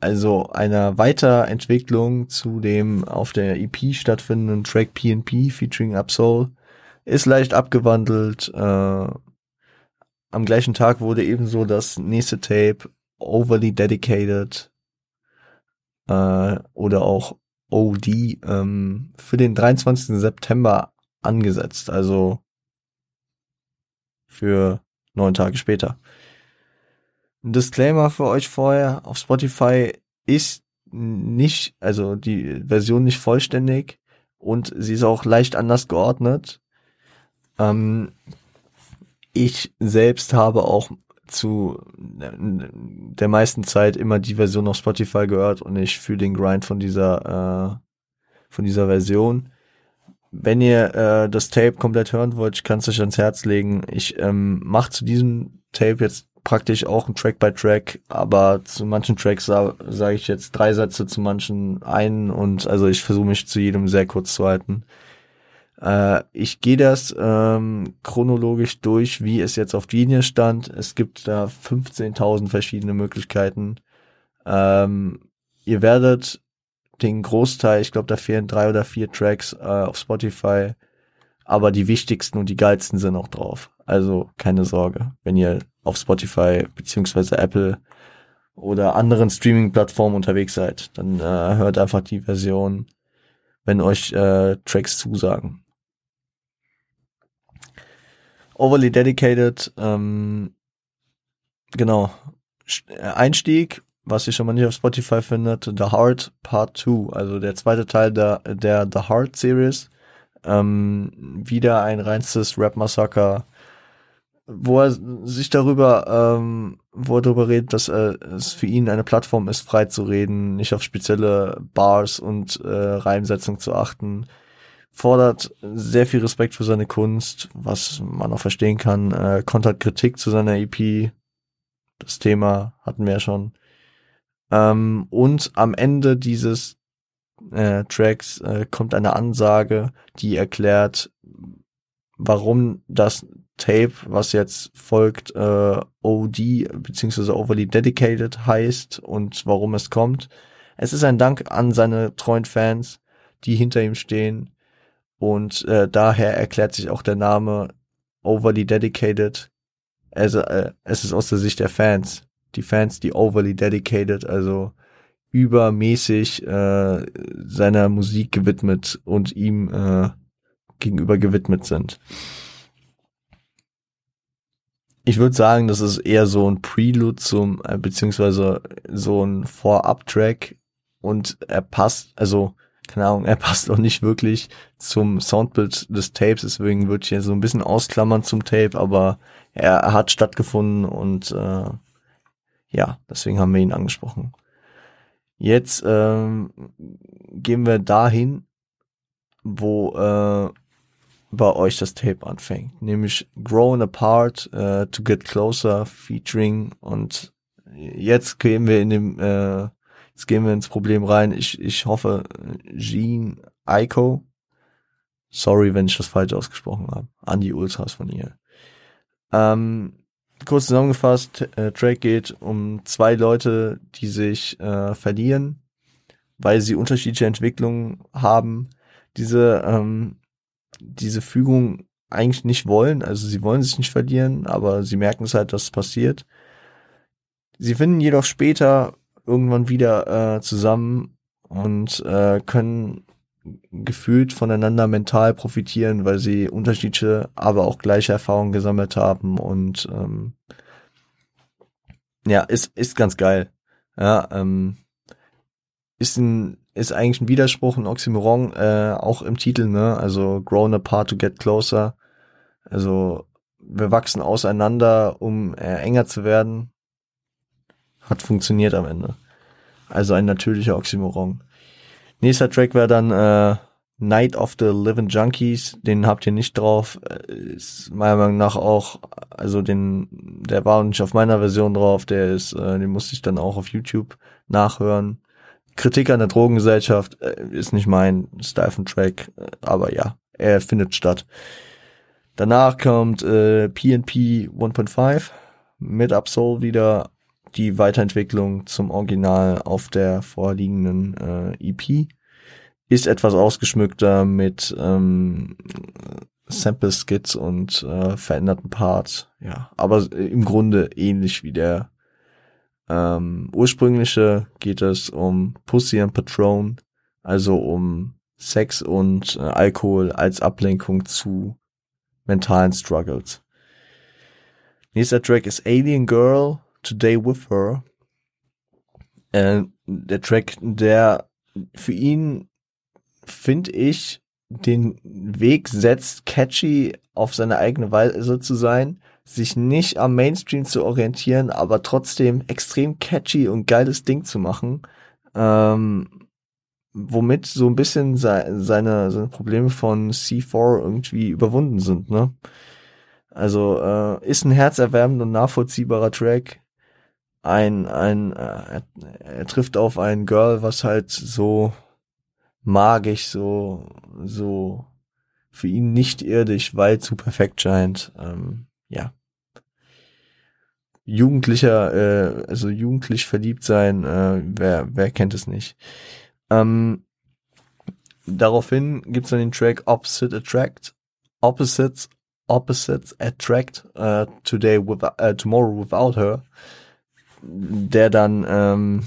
also einer Weiterentwicklung zu dem auf der EP stattfindenden Track PNP featuring Absol ist leicht abgewandelt. Äh, am gleichen Tag wurde ebenso das nächste Tape Overly Dedicated äh, oder auch OD ähm, für den 23. September angesetzt, also für neun Tage später. Ein Disclaimer für euch vorher, auf Spotify ist nicht, also die Version nicht vollständig und sie ist auch leicht anders geordnet. Ähm, ich selbst habe auch zu der meisten Zeit immer die Version auf Spotify gehört und ich fühle den Grind von dieser äh, von dieser Version. Wenn ihr äh, das Tape komplett hören wollt, ich kann es euch ans Herz legen. Ich ähm, mache zu diesem Tape jetzt praktisch auch ein Track by Track, aber zu manchen Tracks sage sag ich jetzt drei Sätze, zu manchen einen und also ich versuche mich zu jedem sehr kurz zu halten. Äh, ich gehe das ähm, chronologisch durch, wie es jetzt auf Genius stand. Es gibt da 15.000 verschiedene Möglichkeiten. Ähm, ihr werdet den Großteil, ich glaube, da fehlen drei oder vier Tracks äh, auf Spotify, aber die wichtigsten und die geilsten sind auch drauf. Also keine Sorge, wenn ihr auf Spotify beziehungsweise Apple oder anderen Streaming-Plattformen unterwegs seid, dann äh, hört einfach die Version, wenn euch äh, Tracks zusagen. Overly Dedicated, ähm, genau, Einstieg, was ihr schon mal nicht auf Spotify findet, The Heart Part 2, also der zweite Teil der, der The Heart Series. Ähm, wieder ein reinstes Rap-Massaker wo er sich darüber, ähm, wo er darüber redet, dass äh, es für ihn eine Plattform ist, frei zu reden, nicht auf spezielle Bars und äh, Reimsetzung zu achten, fordert sehr viel Respekt für seine Kunst, was man auch verstehen kann, äh, kontert Kritik zu seiner EP, das Thema hatten wir ja schon. Ähm, und am Ende dieses äh, Tracks äh, kommt eine Ansage, die erklärt, warum das Tape, was jetzt folgt, äh, OD beziehungsweise Overly Dedicated heißt und warum es kommt. Es ist ein Dank an seine treuen Fans, die hinter ihm stehen und äh, daher erklärt sich auch der Name Overly Dedicated. Also, äh, es ist aus der Sicht der Fans. Die Fans, die overly dedicated, also übermäßig äh, seiner Musik gewidmet und ihm äh, gegenüber gewidmet sind. Ich würde sagen, das ist eher so ein Prelude zum, äh, beziehungsweise so ein Vorab-Track und er passt, also, keine Ahnung, er passt auch nicht wirklich zum Soundbild des Tapes, deswegen würde ich hier so ein bisschen ausklammern zum Tape, aber er, hat stattgefunden und äh, ja, deswegen haben wir ihn angesprochen. Jetzt ähm, gehen wir dahin, wo äh, bei euch das Tape anfängt, nämlich Growing Apart, uh, To Get Closer, Featuring und jetzt gehen wir in dem, äh, jetzt gehen wir ins Problem rein. Ich, ich hoffe, Jean Aiko, sorry, wenn ich das falsch ausgesprochen habe, an die Ultras von ihr. Ähm, kurz zusammengefasst, äh, Track geht um zwei Leute, die sich äh, verlieren, weil sie unterschiedliche Entwicklungen haben. Diese ähm, diese Fügung eigentlich nicht wollen. Also sie wollen sich nicht verlieren, aber sie merken es halt, dass es passiert. Sie finden jedoch später irgendwann wieder äh, zusammen und äh, können gefühlt voneinander mental profitieren, weil sie unterschiedliche, aber auch gleiche Erfahrungen gesammelt haben und ähm, ja, ist, ist ganz geil. Ja, ähm, ist ein ist eigentlich ein Widerspruch, ein Oxymoron, äh, auch im Titel, ne? Also grown apart to get closer. Also wir wachsen auseinander, um äh, enger zu werden. Hat funktioniert am Ende. Also ein natürlicher Oxymoron. Nächster Track wäre dann äh, Night of the Living Junkies. Den habt ihr nicht drauf. Äh, ist meiner Meinung nach auch, also den, der war nicht auf meiner Version drauf. Der ist, äh, den musste ich dann auch auf YouTube nachhören. Kritik an der Drogengesellschaft äh, ist nicht mein Style von Track, äh, aber ja, er findet statt. Danach kommt äh, PNP 1.5 mit Absol wieder die Weiterentwicklung zum Original auf der vorliegenden äh, EP. Ist etwas ausgeschmückter mit ähm, Sample Skits und äh, veränderten Parts, ja, aber im Grunde ähnlich wie der ähm, ursprüngliche geht es um Pussy and Patron, also um Sex und äh, Alkohol als Ablenkung zu mentalen Struggles. Nächster Track ist Alien Girl, Today with Her. Äh, der Track, der für ihn, finde ich, den Weg setzt, catchy auf seine eigene Weise zu sein, sich nicht am Mainstream zu orientieren, aber trotzdem extrem catchy und geiles Ding zu machen, ähm, womit so ein bisschen se seine, seine Probleme von C4 irgendwie überwunden sind, ne? Also äh, ist ein herzerwärmender und nachvollziehbarer Track. Ein, ein, äh, er, er trifft auf ein Girl, was halt so magisch, so, so für ihn nicht irdisch, weil zu perfekt scheint. Ähm, ja. Jugendlicher, äh, also jugendlich verliebt sein, äh, wer, wer kennt es nicht. Ähm, daraufhin gibt's dann den Track Opposite Attract. Opposites, Opposites Attract, uh, today with, uh, tomorrow without her. Der dann ähm,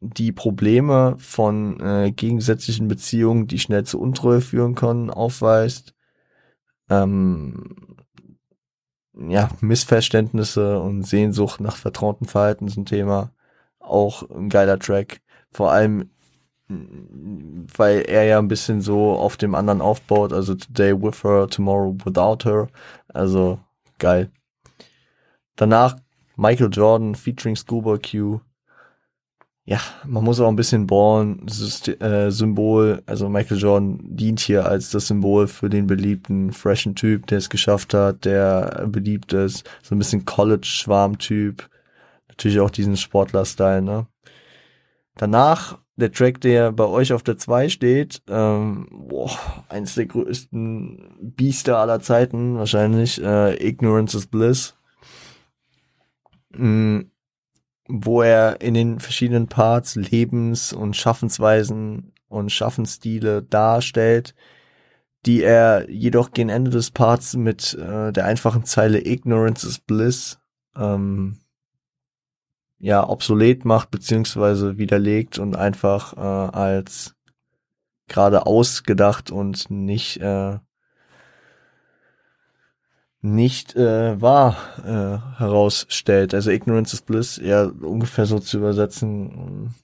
die Probleme von äh, gegensätzlichen Beziehungen, die schnell zu Untreue führen können, aufweist. Ähm, ja, Missverständnisse und Sehnsucht nach vertrauten Verhalten ist ein Thema. Auch ein geiler Track. Vor allem, weil er ja ein bisschen so auf dem anderen aufbaut. Also Today with her, Tomorrow without her. Also geil. Danach Michael Jordan featuring Schoolboy Q ja, man muss auch ein bisschen bohren, äh, Symbol, also Michael Jordan dient hier als das Symbol für den beliebten, freshen Typ, der es geschafft hat, der beliebt ist, so ein bisschen College-Schwarm-Typ, natürlich auch diesen Sportler-Style, ne. Danach der Track, der bei euch auf der 2 steht, ähm, boah, eins der größten Biester aller Zeiten, wahrscheinlich, äh, Ignorance is Bliss. Wo er in den verschiedenen Parts Lebens- und Schaffensweisen und Schaffensstile darstellt, die er jedoch gegen Ende des Parts mit äh, der einfachen Zeile Ignorance is Bliss ähm, ja obsolet macht beziehungsweise widerlegt und einfach äh, als gerade ausgedacht und nicht äh, nicht äh, wahr äh, herausstellt. Also Ignorance is Bliss eher ungefähr so zu übersetzen.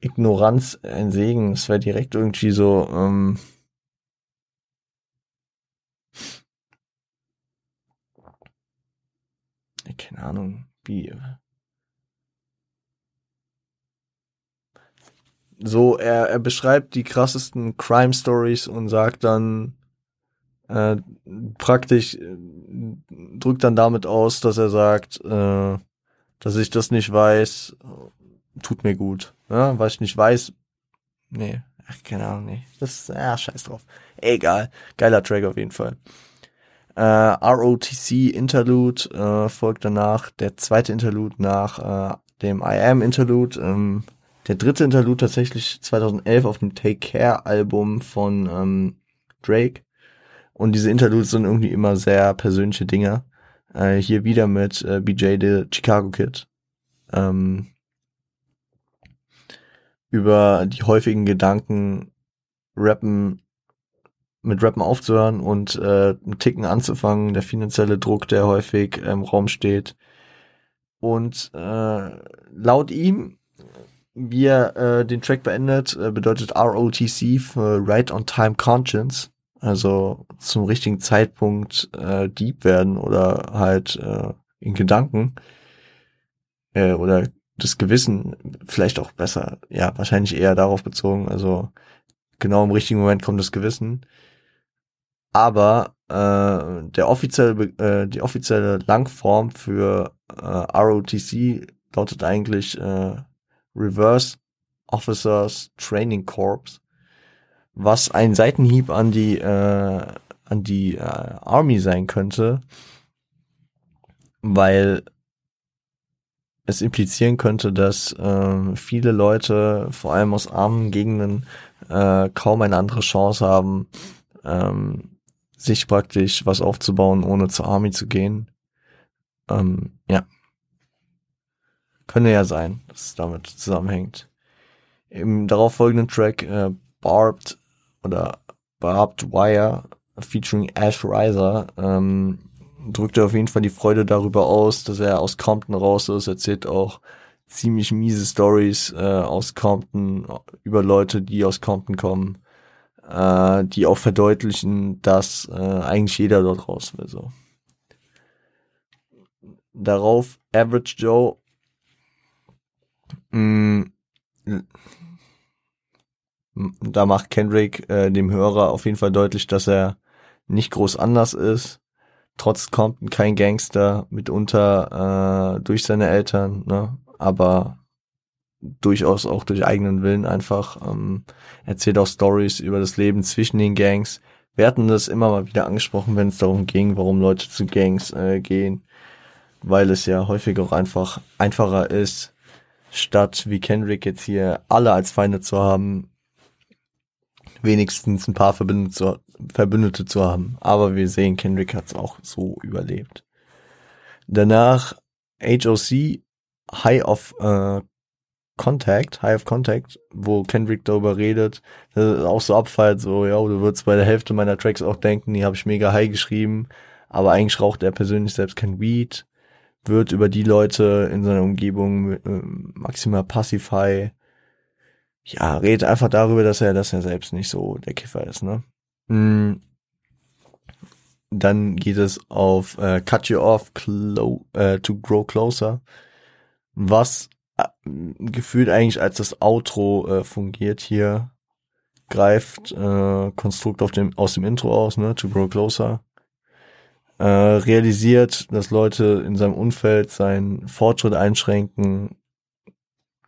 Ignoranz ein Segen. Es wäre direkt irgendwie so. Ähm, keine Ahnung, wie. So, er, er beschreibt die krassesten Crime Stories und sagt dann, äh, praktisch äh, drückt dann damit aus, dass er sagt, äh, dass ich das nicht weiß, tut mir gut. Ja, was ich nicht weiß, nee, ach, keine Ahnung, nee. Das, ja, scheiß drauf. Egal. Geiler Track auf jeden Fall. Äh, ROTC Interlude äh, folgt danach, der zweite Interlude nach äh, dem I Am Interlude. Ähm, der dritte Interlude tatsächlich 2011 auf dem Take Care Album von ähm, Drake. Und diese Interludes sind irgendwie immer sehr persönliche Dinge. Äh, hier wieder mit äh, BJ, the Chicago Kid. Ähm, über die häufigen Gedanken, Rappen, mit Rappen aufzuhören und äh, einen Ticken anzufangen, der finanzielle Druck, der häufig im Raum steht. Und äh, laut ihm, wie er äh, den Track beendet, äh, bedeutet ROTC für Right on Time Conscience also zum richtigen Zeitpunkt äh, Dieb werden oder halt äh, in Gedanken äh, oder das Gewissen vielleicht auch besser, ja, wahrscheinlich eher darauf bezogen, also genau im richtigen Moment kommt das Gewissen. Aber äh, der offizielle, äh, die offizielle Langform für äh, ROTC lautet eigentlich äh, Reverse Officers Training Corps was ein Seitenhieb an die äh, an die äh, Army sein könnte, weil es implizieren könnte, dass äh, viele Leute, vor allem aus armen Gegenden, äh, kaum eine andere Chance haben, ähm, sich praktisch was aufzubauen, ohne zur Army zu gehen. Ähm, ja. Könnte ja sein, dass es damit zusammenhängt. Im darauffolgenden Track äh, Barbed oder Barbed Wire featuring Ash Riser ähm, drückt er auf jeden Fall die Freude darüber aus, dass er aus Compton raus ist, erzählt auch ziemlich miese Stories äh, aus Compton über Leute, die aus Compton kommen. äh, die auch verdeutlichen, dass äh, eigentlich jeder dort raus will. So. Darauf Average Joe mh, mm, da macht Kendrick äh, dem Hörer auf jeden Fall deutlich, dass er nicht groß anders ist. Trotz Compton kein Gangster, mitunter äh, durch seine Eltern, ne? aber durchaus auch durch eigenen Willen einfach. Ähm, erzählt auch Stories über das Leben zwischen den Gangs. Wir hatten das immer mal wieder angesprochen, wenn es darum ging, warum Leute zu Gangs äh, gehen, weil es ja häufig auch einfach einfacher ist, statt wie Kendrick jetzt hier alle als Feinde zu haben, wenigstens ein paar Verbündete zu, Verbündete zu haben. Aber wir sehen, Kendrick hat es auch so überlebt. Danach HOC, High of äh, Contact, High of Contact, wo Kendrick darüber redet, das ist auch so abfeiert, so, ja, du würdest bei der Hälfte meiner Tracks auch denken, die habe ich mega high geschrieben, aber eigentlich raucht er persönlich selbst kein Weed, wird über die Leute in seiner Umgebung äh, maximal Pacify ja, redet einfach darüber, dass er, dass er selbst nicht so der Kiffer ist, ne? Mm. Dann geht es auf äh, Cut You Off äh, to Grow Closer, was äh, gefühlt eigentlich als das Outro äh, fungiert hier, greift äh, Konstrukt auf dem, aus dem Intro aus, ne, to Grow Closer, äh, realisiert, dass Leute in seinem Umfeld seinen Fortschritt einschränken,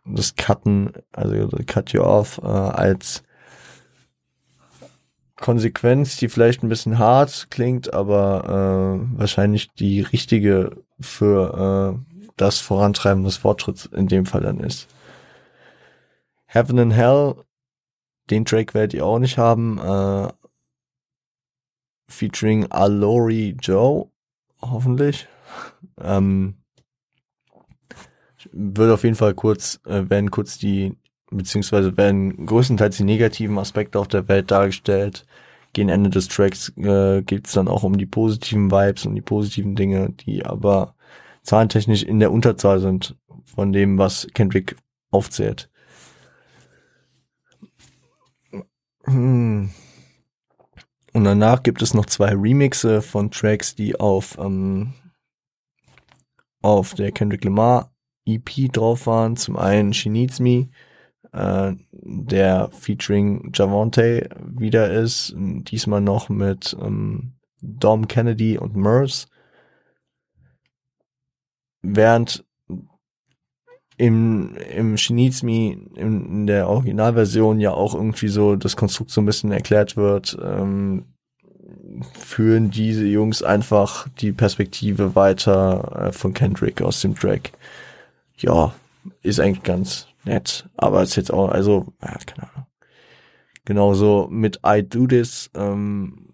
das Cutten, also Cut You Off, äh, als Konsequenz, die vielleicht ein bisschen hart klingt, aber äh, wahrscheinlich die richtige für äh, das Vorantreiben des Fortschritts in dem Fall dann ist. Heaven and Hell, den Track werdet ihr auch nicht haben, äh, featuring Alori Joe, hoffentlich. Ähm, würde auf jeden Fall kurz, äh, werden kurz die, beziehungsweise werden größtenteils die negativen Aspekte auf der Welt dargestellt. Gegen Ende des Tracks äh, geht es dann auch um die positiven Vibes und die positiven Dinge, die aber zahlentechnisch in der Unterzahl sind von dem, was Kendrick aufzählt. Hm. Und danach gibt es noch zwei Remixe von Tracks, die auf ähm, auf der Kendrick Lamar EP drauf waren. Zum einen She Needs Me, äh, der featuring Javante wieder ist, diesmal noch mit ähm, Dom Kennedy und Murs. Während im, im She Needs Me in, in der Originalversion ja auch irgendwie so das Konstrukt so ein bisschen erklärt wird, ähm, führen diese Jungs einfach die Perspektive weiter äh, von Kendrick aus dem Track ja, ist eigentlich ganz nett, aber ist jetzt auch, also, ja, keine Ahnung. Genauso mit I Do This ähm,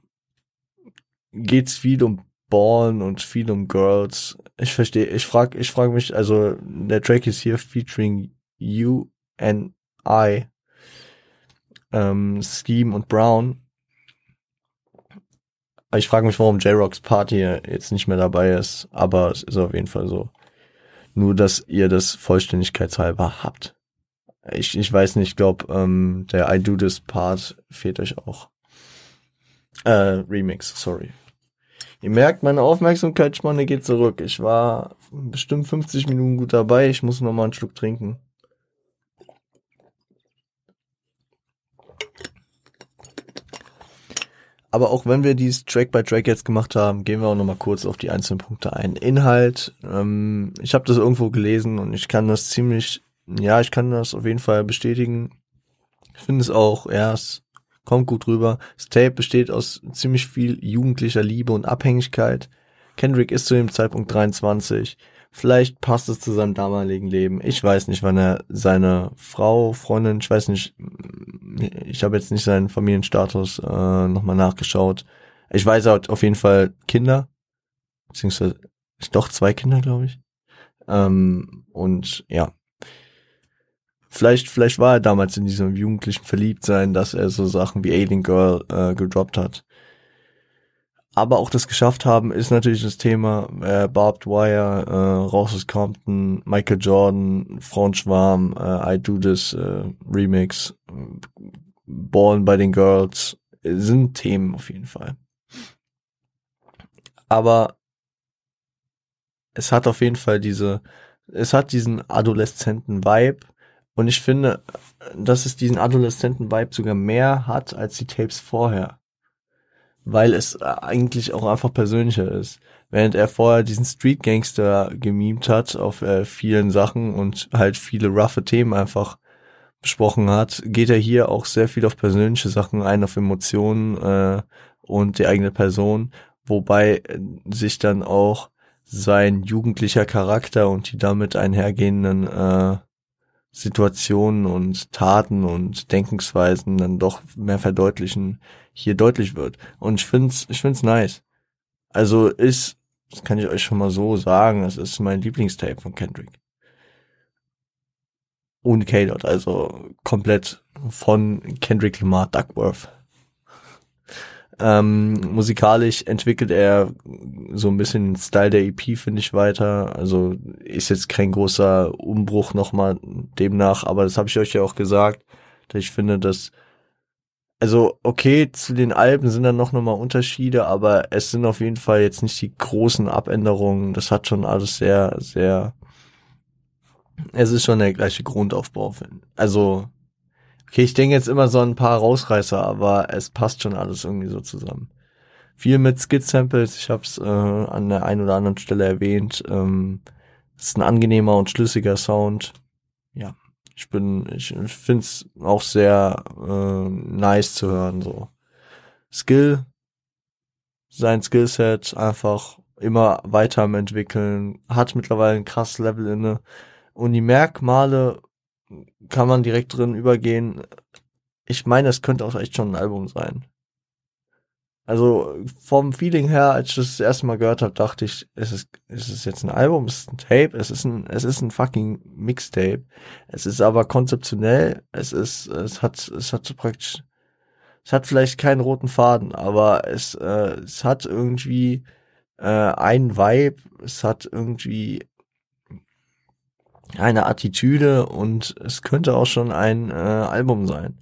geht's viel um Ballen und viel um Girls. Ich verstehe, ich frag, ich frag mich, also der Track ist hier featuring You and I, ähm, Scheme und Brown. Ich frage mich, warum J-Rocks Party jetzt nicht mehr dabei ist, aber es ist auf jeden Fall so. Nur, dass ihr das vollständigkeitshalber habt. Ich, ich weiß nicht, ich glaube, ähm, der I Do This Part fehlt euch auch. Äh, Remix, sorry. Ihr merkt, meine Aufmerksamkeitsspanne geht zurück. Ich war bestimmt 50 Minuten gut dabei. Ich muss noch mal einen Schluck trinken. Aber auch wenn wir dies Track by Track jetzt gemacht haben, gehen wir auch nochmal kurz auf die einzelnen Punkte ein. Inhalt, ähm, ich habe das irgendwo gelesen und ich kann das ziemlich, ja, ich kann das auf jeden Fall bestätigen. Ich finde es auch, ja, es kommt gut rüber. Das Tape besteht aus ziemlich viel jugendlicher Liebe und Abhängigkeit. Kendrick ist zu dem Zeitpunkt 23. Vielleicht passt es zu seinem damaligen Leben. Ich weiß nicht, wann er seine Frau, Freundin, ich weiß nicht, ich habe jetzt nicht seinen Familienstatus äh, nochmal nachgeschaut. Ich weiß halt auf jeden Fall Kinder, beziehungsweise doch zwei Kinder, glaube ich. Ähm, und ja, vielleicht, vielleicht war er damals in diesem jugendlichen Verliebtsein, dass er so Sachen wie Alien Girl äh, gedroppt hat aber auch das geschafft haben, ist natürlich das Thema äh, Barbed Wire, äh, Raus aus Compton, Michael Jordan, Frauenschwarm, äh, I Do This äh, Remix, Born by den Girls sind Themen auf jeden Fall. Aber es hat auf jeden Fall diese, es hat diesen adoleszenten Vibe und ich finde, dass es diesen adoleszenten Vibe sogar mehr hat als die Tapes vorher. Weil es eigentlich auch einfach persönlicher ist. Während er vorher diesen Street Gangster gemimt hat auf äh, vielen Sachen und halt viele roughe Themen einfach besprochen hat, geht er hier auch sehr viel auf persönliche Sachen ein, auf Emotionen äh, und die eigene Person, wobei äh, sich dann auch sein jugendlicher Charakter und die damit einhergehenden äh, Situationen und Taten und Denkensweisen dann doch mehr verdeutlichen, hier deutlich wird. Und ich find's, ich find's nice. Also ist, das kann ich euch schon mal so sagen, es ist mein Lieblingstape von Kendrick. Ohne K-Dot, also komplett von Kendrick Lamar Duckworth. Ähm, musikalisch entwickelt er so ein bisschen den Style der EP, finde ich, weiter. Also ist jetzt kein großer Umbruch nochmal demnach, aber das habe ich euch ja auch gesagt, dass ich finde, dass also okay, zu den Alben sind dann noch nochmal Unterschiede, aber es sind auf jeden Fall jetzt nicht die großen Abänderungen. Das hat schon alles sehr, sehr. Es ist schon der gleiche Grundaufbau. Also Okay, ich denke jetzt immer so ein paar Rausreißer, aber es passt schon alles irgendwie so zusammen. Viel mit Skid-Samples, ich habe es äh, an der einen oder anderen Stelle erwähnt. Ähm, ist ein angenehmer und schlüssiger Sound. Ja, ich bin, ich, finde es auch sehr äh, nice zu hören. So Skill, sein Skillset einfach immer weiter entwickeln, hat mittlerweile ein krasses Level inne und die Merkmale kann man direkt drin übergehen. Ich meine, es könnte auch echt schon ein Album sein. Also vom Feeling her, als ich das, das erste Mal gehört habe, dachte ich, es ist, es ist jetzt ein Album, es ist ein Tape, es ist ein, es ist ein fucking Mixtape. Es ist aber konzeptionell, es ist, es hat, es hat so praktisch, es hat vielleicht keinen roten Faden, aber es, äh, es hat irgendwie äh, einen Vibe, es hat irgendwie eine Attitüde und es könnte auch schon ein äh, Album sein.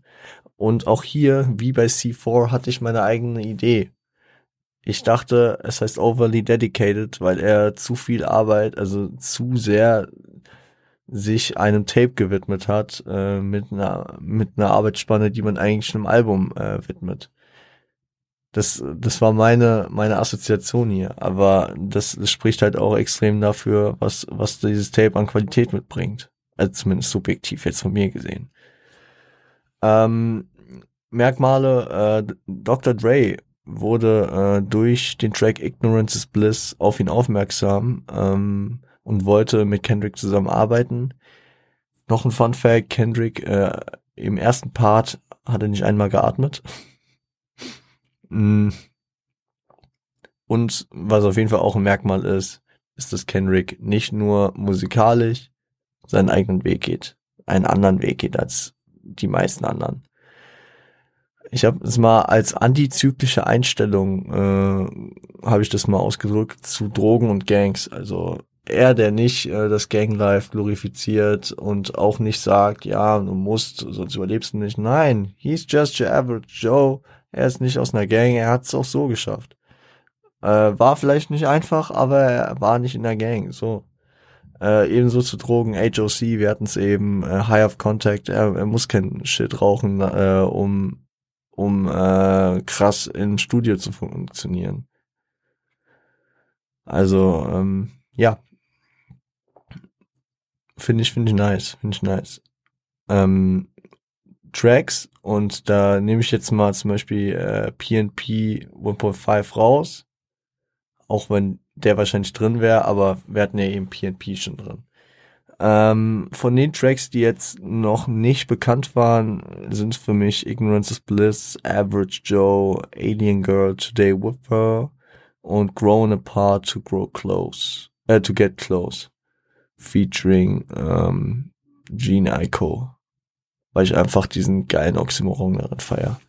Und auch hier, wie bei C4, hatte ich meine eigene Idee. Ich dachte, es heißt overly dedicated, weil er zu viel Arbeit, also zu sehr sich einem Tape gewidmet hat, äh, mit einer, mit einer Arbeitsspanne, die man eigentlich einem Album äh, widmet. Das, das war meine, meine Assoziation hier. Aber das, das spricht halt auch extrem dafür, was, was dieses Tape an Qualität mitbringt. Also zumindest subjektiv jetzt von mir gesehen. Ähm, Merkmale, äh, Dr. Dre wurde äh, durch den Track Ignorance is Bliss auf ihn aufmerksam ähm, und wollte mit Kendrick zusammenarbeiten. Noch ein Fun Fact, Kendrick äh, im ersten Part hat er nicht einmal geatmet. Mm. Und was auf jeden Fall auch ein Merkmal ist, ist, dass Kendrick nicht nur musikalisch seinen eigenen Weg geht, einen anderen Weg geht als die meisten anderen. Ich habe es mal als antizyklische Einstellung, äh, habe ich das mal ausgedrückt, zu Drogen und Gangs. Also er, der nicht äh, das Ganglife glorifiziert und auch nicht sagt, ja, du musst, sonst überlebst du nicht. Nein, he's just your average Joe er ist nicht aus einer Gang, er hat es auch so geschafft. Äh, war vielleicht nicht einfach, aber er war nicht in der Gang. So. Äh, ebenso zu Drogen, HOC, wir hatten es eben, äh, High of Contact, er, er muss kein Shit rauchen, äh, um, um äh, krass im Studio zu funktionieren. Also, ähm, ja. Finde ich, finde ich nice, finde ich nice. Ähm, Tracks und da nehme ich jetzt mal zum Beispiel äh, PNP 1.5 raus, auch wenn der wahrscheinlich drin wäre, aber wir hatten ja eben PNP schon drin. Ähm, von den Tracks, die jetzt noch nicht bekannt waren, sind für mich Ignorance is Bliss, Average Joe, Alien Girl, Today with Her und Grown Apart to Grow Close, äh, to Get Close, featuring ähm, Gene Ico weil ich einfach diesen geilen Oxymoron darin feier.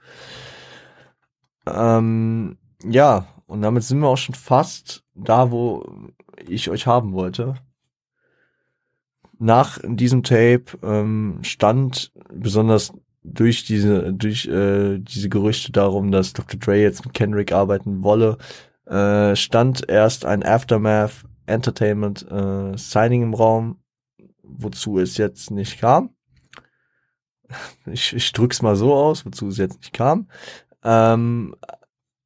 Ähm, ja, und damit sind wir auch schon fast da, wo ich euch haben wollte. Nach diesem Tape ähm, stand besonders durch diese, durch äh, diese Gerüchte darum, dass Dr. Dre jetzt mit Kendrick arbeiten wolle, äh, stand erst ein Aftermath Entertainment äh, Signing im Raum, wozu es jetzt nicht kam. Ich, ich drück's mal so aus, wozu es jetzt nicht kam. Ähm,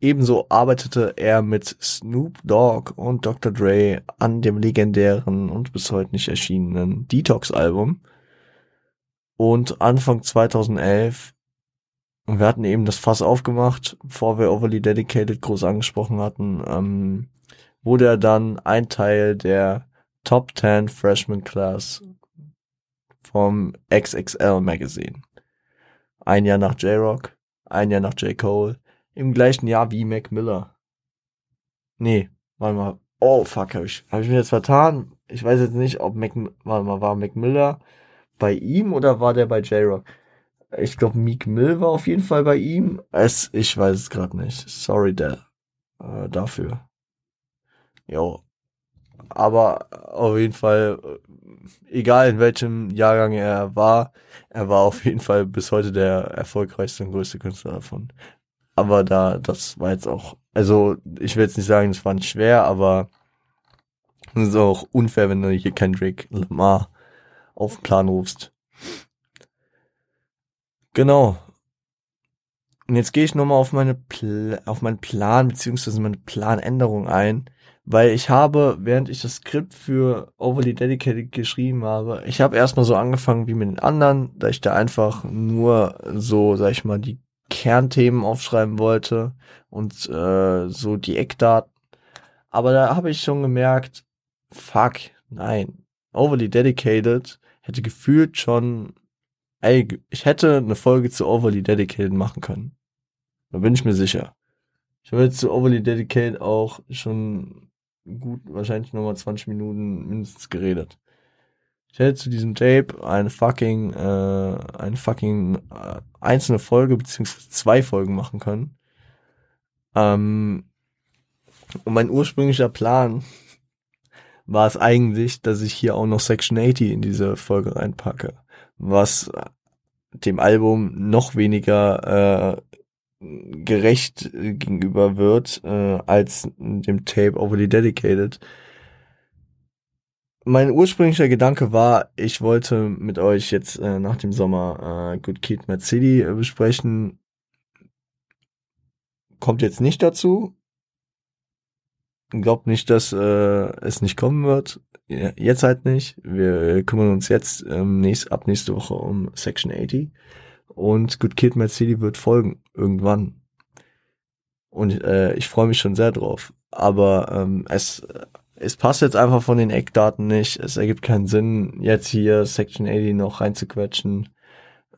ebenso arbeitete er mit Snoop Dogg und Dr. Dre an dem legendären und bis heute nicht erschienenen Detox-Album. Und Anfang 2011, wir hatten eben das Fass aufgemacht, bevor wir Overly Dedicated groß angesprochen hatten, ähm, wurde er dann ein Teil der Top 10 Freshman Class vom XXL Magazine. Ein Jahr nach J-Rock, ein Jahr nach J. Cole, im gleichen Jahr wie Mac Miller. Nee, warte mal. Oh fuck, hab ich, hab ich mir jetzt vertan? Ich weiß jetzt nicht, ob Mac, warte mal, war Mac Miller bei ihm oder war der bei J-Rock? Ich glaube, Meek Mill war auf jeden Fall bei ihm. Es, ich weiß es gerade nicht. Sorry der, äh, dafür. Jo. Aber auf jeden Fall, äh, egal in welchem Jahrgang er war, er war auf jeden Fall bis heute der erfolgreichste und größte Künstler davon. Aber da, das war jetzt auch, also ich will jetzt nicht sagen, das war nicht schwer, aber es ist auch unfair, wenn du hier Kendrick Lamar auf den Plan rufst. Genau. Und jetzt gehe ich nochmal auf meine Pl auf meinen Plan beziehungsweise meine Planänderung ein, weil ich habe, während ich das Skript für Overly Dedicated geschrieben habe, ich habe erstmal so angefangen wie mit den anderen, da ich da einfach nur so, sag ich mal, die Kernthemen aufschreiben wollte und äh, so die Eckdaten. Aber da habe ich schon gemerkt, fuck, nein, Overly Dedicated hätte gefühlt schon, ey, ich hätte eine Folge zu Overly Dedicated machen können. Da bin ich mir sicher. Ich habe jetzt zu Overly Dedicated auch schon gut, wahrscheinlich nochmal 20 Minuten mindestens geredet. Ich hätte zu diesem Tape eine fucking, äh, eine fucking äh, einzelne Folge beziehungsweise zwei Folgen machen können. Ähm, und mein ursprünglicher Plan war es eigentlich, dass ich hier auch noch Section 80 in diese Folge reinpacke, was dem Album noch weniger äh, gerecht gegenüber wird äh, als dem Tape Overly Dedicated. Mein ursprünglicher Gedanke war, ich wollte mit euch jetzt äh, nach dem Sommer äh, Good Kid, Mad City äh, besprechen. Kommt jetzt nicht dazu, glaubt nicht, dass äh, es nicht kommen wird. Jetzt halt nicht. Wir kümmern uns jetzt ähm, nächst, ab nächste Woche um Section 80. Und Good Kid Mad City wird folgen. Irgendwann. Und äh, ich freue mich schon sehr drauf. Aber ähm, es, es passt jetzt einfach von den Eckdaten nicht. Es ergibt keinen Sinn, jetzt hier Section 80 noch reinzuquetschen.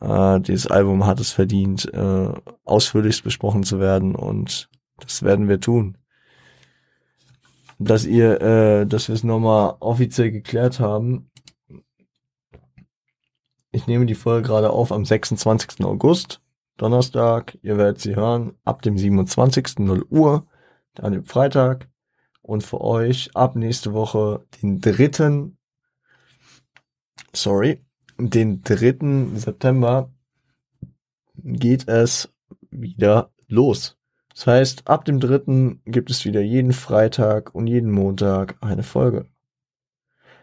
Äh, dieses Album hat es verdient, äh, ausführlichst besprochen zu werden. Und das werden wir tun dass ihr, äh, dass wir es nochmal offiziell geklärt haben. Ich nehme die Folge gerade auf am 26. August, Donnerstag. Ihr werdet sie hören ab dem 27. 0 Uhr, dann im Freitag. Und für euch ab nächste Woche den dritten, sorry, den dritten September geht es wieder los. Das heißt, ab dem dritten gibt es wieder jeden Freitag und jeden Montag eine Folge.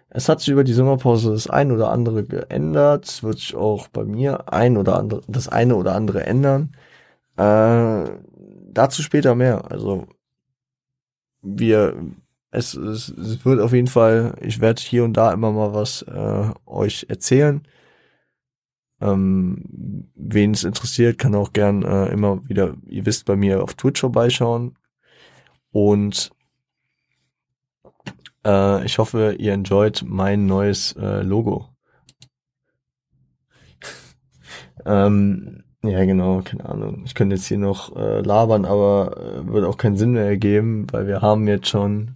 Es hat sich über die Sommerpause das ein oder andere geändert. Es wird sich auch bei mir ein oder andere, das eine oder andere ändern. Äh, dazu später mehr. Also wir, es, es, es wird auf jeden Fall, ich werde hier und da immer mal was äh, euch erzählen. Ähm, Wen es interessiert, kann auch gern äh, immer wieder, ihr wisst, bei mir auf Twitch vorbeischauen. Und äh, ich hoffe, ihr enjoyt mein neues äh, Logo. ähm, ja, genau, keine Ahnung. Ich könnte jetzt hier noch äh, labern, aber äh, würde auch keinen Sinn mehr ergeben, weil wir haben jetzt schon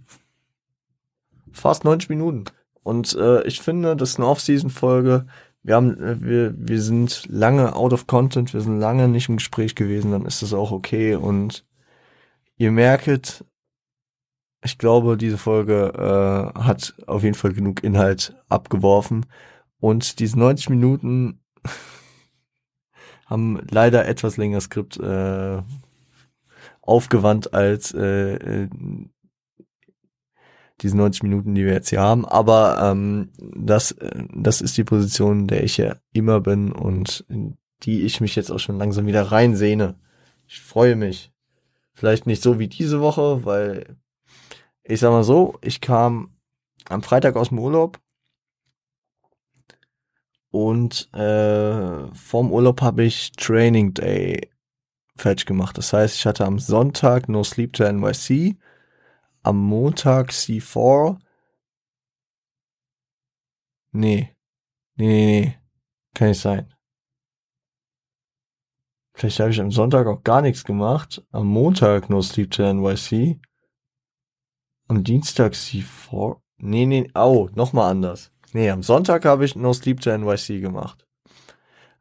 fast 90 Minuten. Und äh, ich finde, das ist eine Off-Season-Folge wir haben, äh, wir, wir sind lange out of content, wir sind lange nicht im Gespräch gewesen, dann ist das auch okay. Und ihr merket, ich glaube, diese Folge äh, hat auf jeden Fall genug Inhalt abgeworfen. Und diese 90 Minuten haben leider etwas länger Skript äh, aufgewandt als äh, äh, diese 90 Minuten, die wir jetzt hier haben. Aber ähm, das, äh, das ist die Position, in der ich ja immer bin und in die ich mich jetzt auch schon langsam wieder reinsehne. Ich freue mich. Vielleicht nicht so wie diese Woche, weil ich sag mal so, ich kam am Freitag aus dem Urlaub und äh, vorm Urlaub habe ich Training Day fertig gemacht. Das heißt, ich hatte am Sonntag No Sleep to NYC, am Montag C4. Nee. Nee, nee, nee. Kann nicht sein. Vielleicht habe ich am Sonntag auch gar nichts gemacht. Am Montag No Sleep to NYC. Am Dienstag C4. Nee, nee, au, nochmal anders. Nee, am Sonntag habe ich No Sleep to NYC gemacht.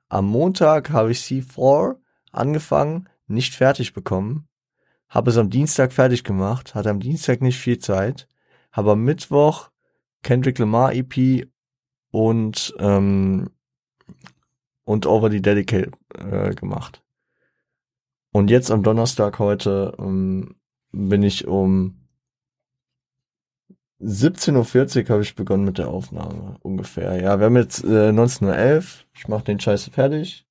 Am Montag habe ich C4 angefangen, nicht fertig bekommen. Habe es am Dienstag fertig gemacht, hatte am Dienstag nicht viel Zeit. Habe am Mittwoch Kendrick Lamar EP und ähm, und Over the Dedicate äh, gemacht. Und jetzt am Donnerstag heute ähm, bin ich um 17.40 Uhr habe ich begonnen mit der Aufnahme, ungefähr. Ja, wir haben jetzt äh, 19.11 Uhr. Ich mache den Scheiß fertig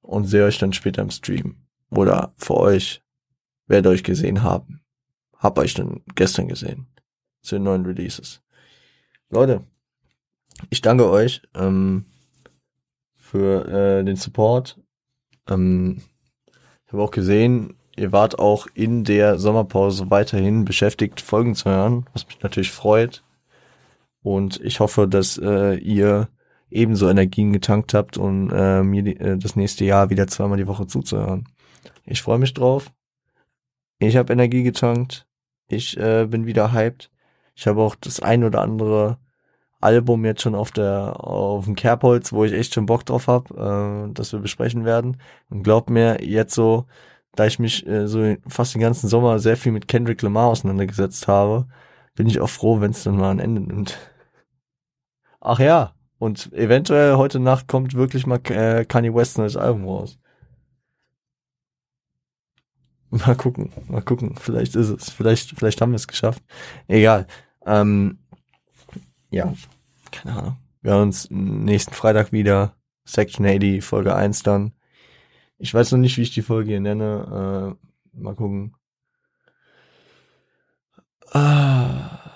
und sehe euch dann später im Stream. Oder für euch, werdet euch gesehen haben. Hab euch dann gestern gesehen. Zu den neuen Releases. Leute, ich danke euch ähm, für äh, den Support. Ähm, ich habe auch gesehen, ihr wart auch in der Sommerpause weiterhin beschäftigt, Folgen zu hören, was mich natürlich freut. Und ich hoffe, dass äh, ihr ebenso Energien getankt habt, um äh, mir die, äh, das nächste Jahr wieder zweimal die Woche zuzuhören. Ich freue mich drauf. Ich habe Energie getankt. Ich äh, bin wieder hyped. Ich habe auch das ein oder andere Album jetzt schon auf der auf dem Kerbholz, wo ich echt schon Bock drauf habe, äh, dass wir besprechen werden. Und glaubt mir, jetzt so, da ich mich äh, so fast den ganzen Sommer sehr viel mit Kendrick Lamar auseinandergesetzt habe, bin ich auch froh, wenn es dann mal ein Ende nimmt. Ach ja, und eventuell heute Nacht kommt wirklich mal äh, Kanye West neues Album raus. Mal gucken, mal gucken. Vielleicht ist es. Vielleicht, vielleicht haben wir es geschafft. Egal. Ähm, ja, keine Ahnung. Wir hören uns nächsten Freitag wieder. Section 80, Folge 1 dann. Ich weiß noch nicht, wie ich die Folge hier nenne. Äh, mal gucken. Ah.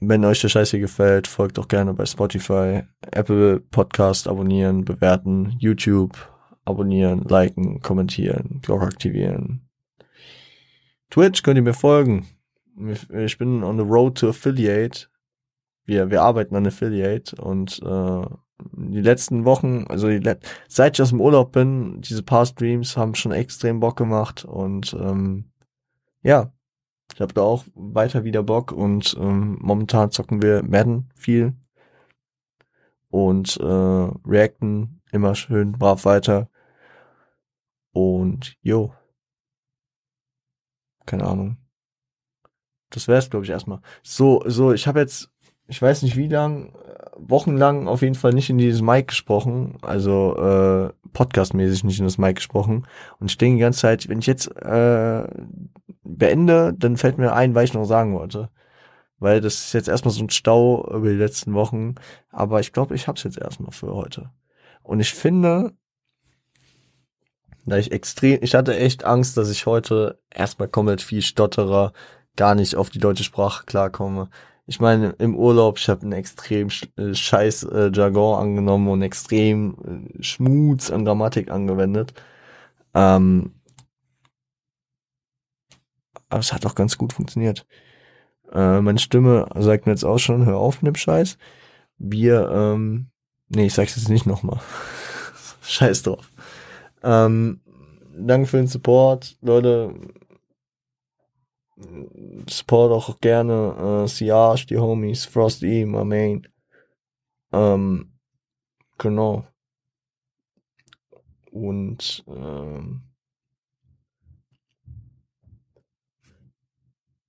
Wenn euch der Scheiß hier gefällt, folgt auch gerne bei Spotify, Apple Podcast abonnieren, bewerten, YouTube abonnieren, liken, kommentieren, Glocke aktivieren. Twitch könnt ihr mir folgen. Ich bin on the road to Affiliate. Wir, wir arbeiten an Affiliate und äh, die letzten Wochen, also Let seit ich aus dem Urlaub bin, diese paar Streams haben schon extrem Bock gemacht und ähm, ja, ich habe da auch weiter wieder Bock und ähm, momentan zocken wir Madden viel und äh, reacten immer schön brav weiter. Und jo. Keine Ahnung. Das wär's, glaube ich, erstmal. So, so, ich habe jetzt, ich weiß nicht wie lang, wochenlang auf jeden Fall nicht in dieses Mic gesprochen, also äh, podcastmäßig nicht in das Mic gesprochen. Und ich denke die ganze Zeit, wenn ich jetzt äh, beende, dann fällt mir ein, was ich noch sagen wollte. Weil das ist jetzt erstmal so ein Stau über die letzten Wochen. Aber ich glaube, ich hab's jetzt erstmal für heute. Und ich finde, da ich extrem, ich hatte echt Angst, dass ich heute erstmal komplett viel stotterer, gar nicht auf die deutsche Sprache klarkomme. Ich meine, im Urlaub, ich habe einen extrem äh, scheiß äh, Jargon angenommen und extrem äh, Schmutz an Grammatik angewendet. Ähm, aber es hat auch ganz gut funktioniert. Äh, meine Stimme sagt mir jetzt auch schon, hör auf mit dem Scheiß. Wir, ähm, nee, ich sag's jetzt nicht nochmal. Scheiß drauf. Ähm, danke für den Support, Leute. Support auch gerne äh, Siage, die Homies, Frosty, my main. Ähm, genau. Und ähm,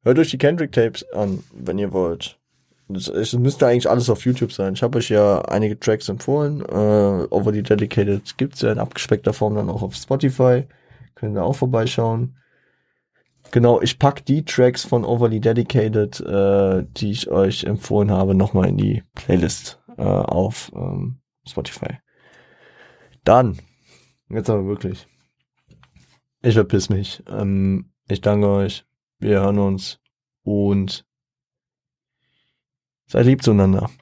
hört euch die Kendrick Tapes an, wenn ihr wollt. es müsste eigentlich alles auf YouTube sein. Ich habe euch ja einige Tracks empfohlen. Äh, Overly Dedicated gibt's ja in abgespeckter Form dann auch auf Spotify. Könnt ihr auch vorbeischauen. Genau, ich pack die Tracks von Overly Dedicated, äh, die ich euch empfohlen habe, nochmal in die Playlist äh, auf ähm, Spotify. Dann, jetzt aber wirklich. Ich verpiss mich. Ähm, ich danke euch. Wir hören uns und seid lieb zueinander.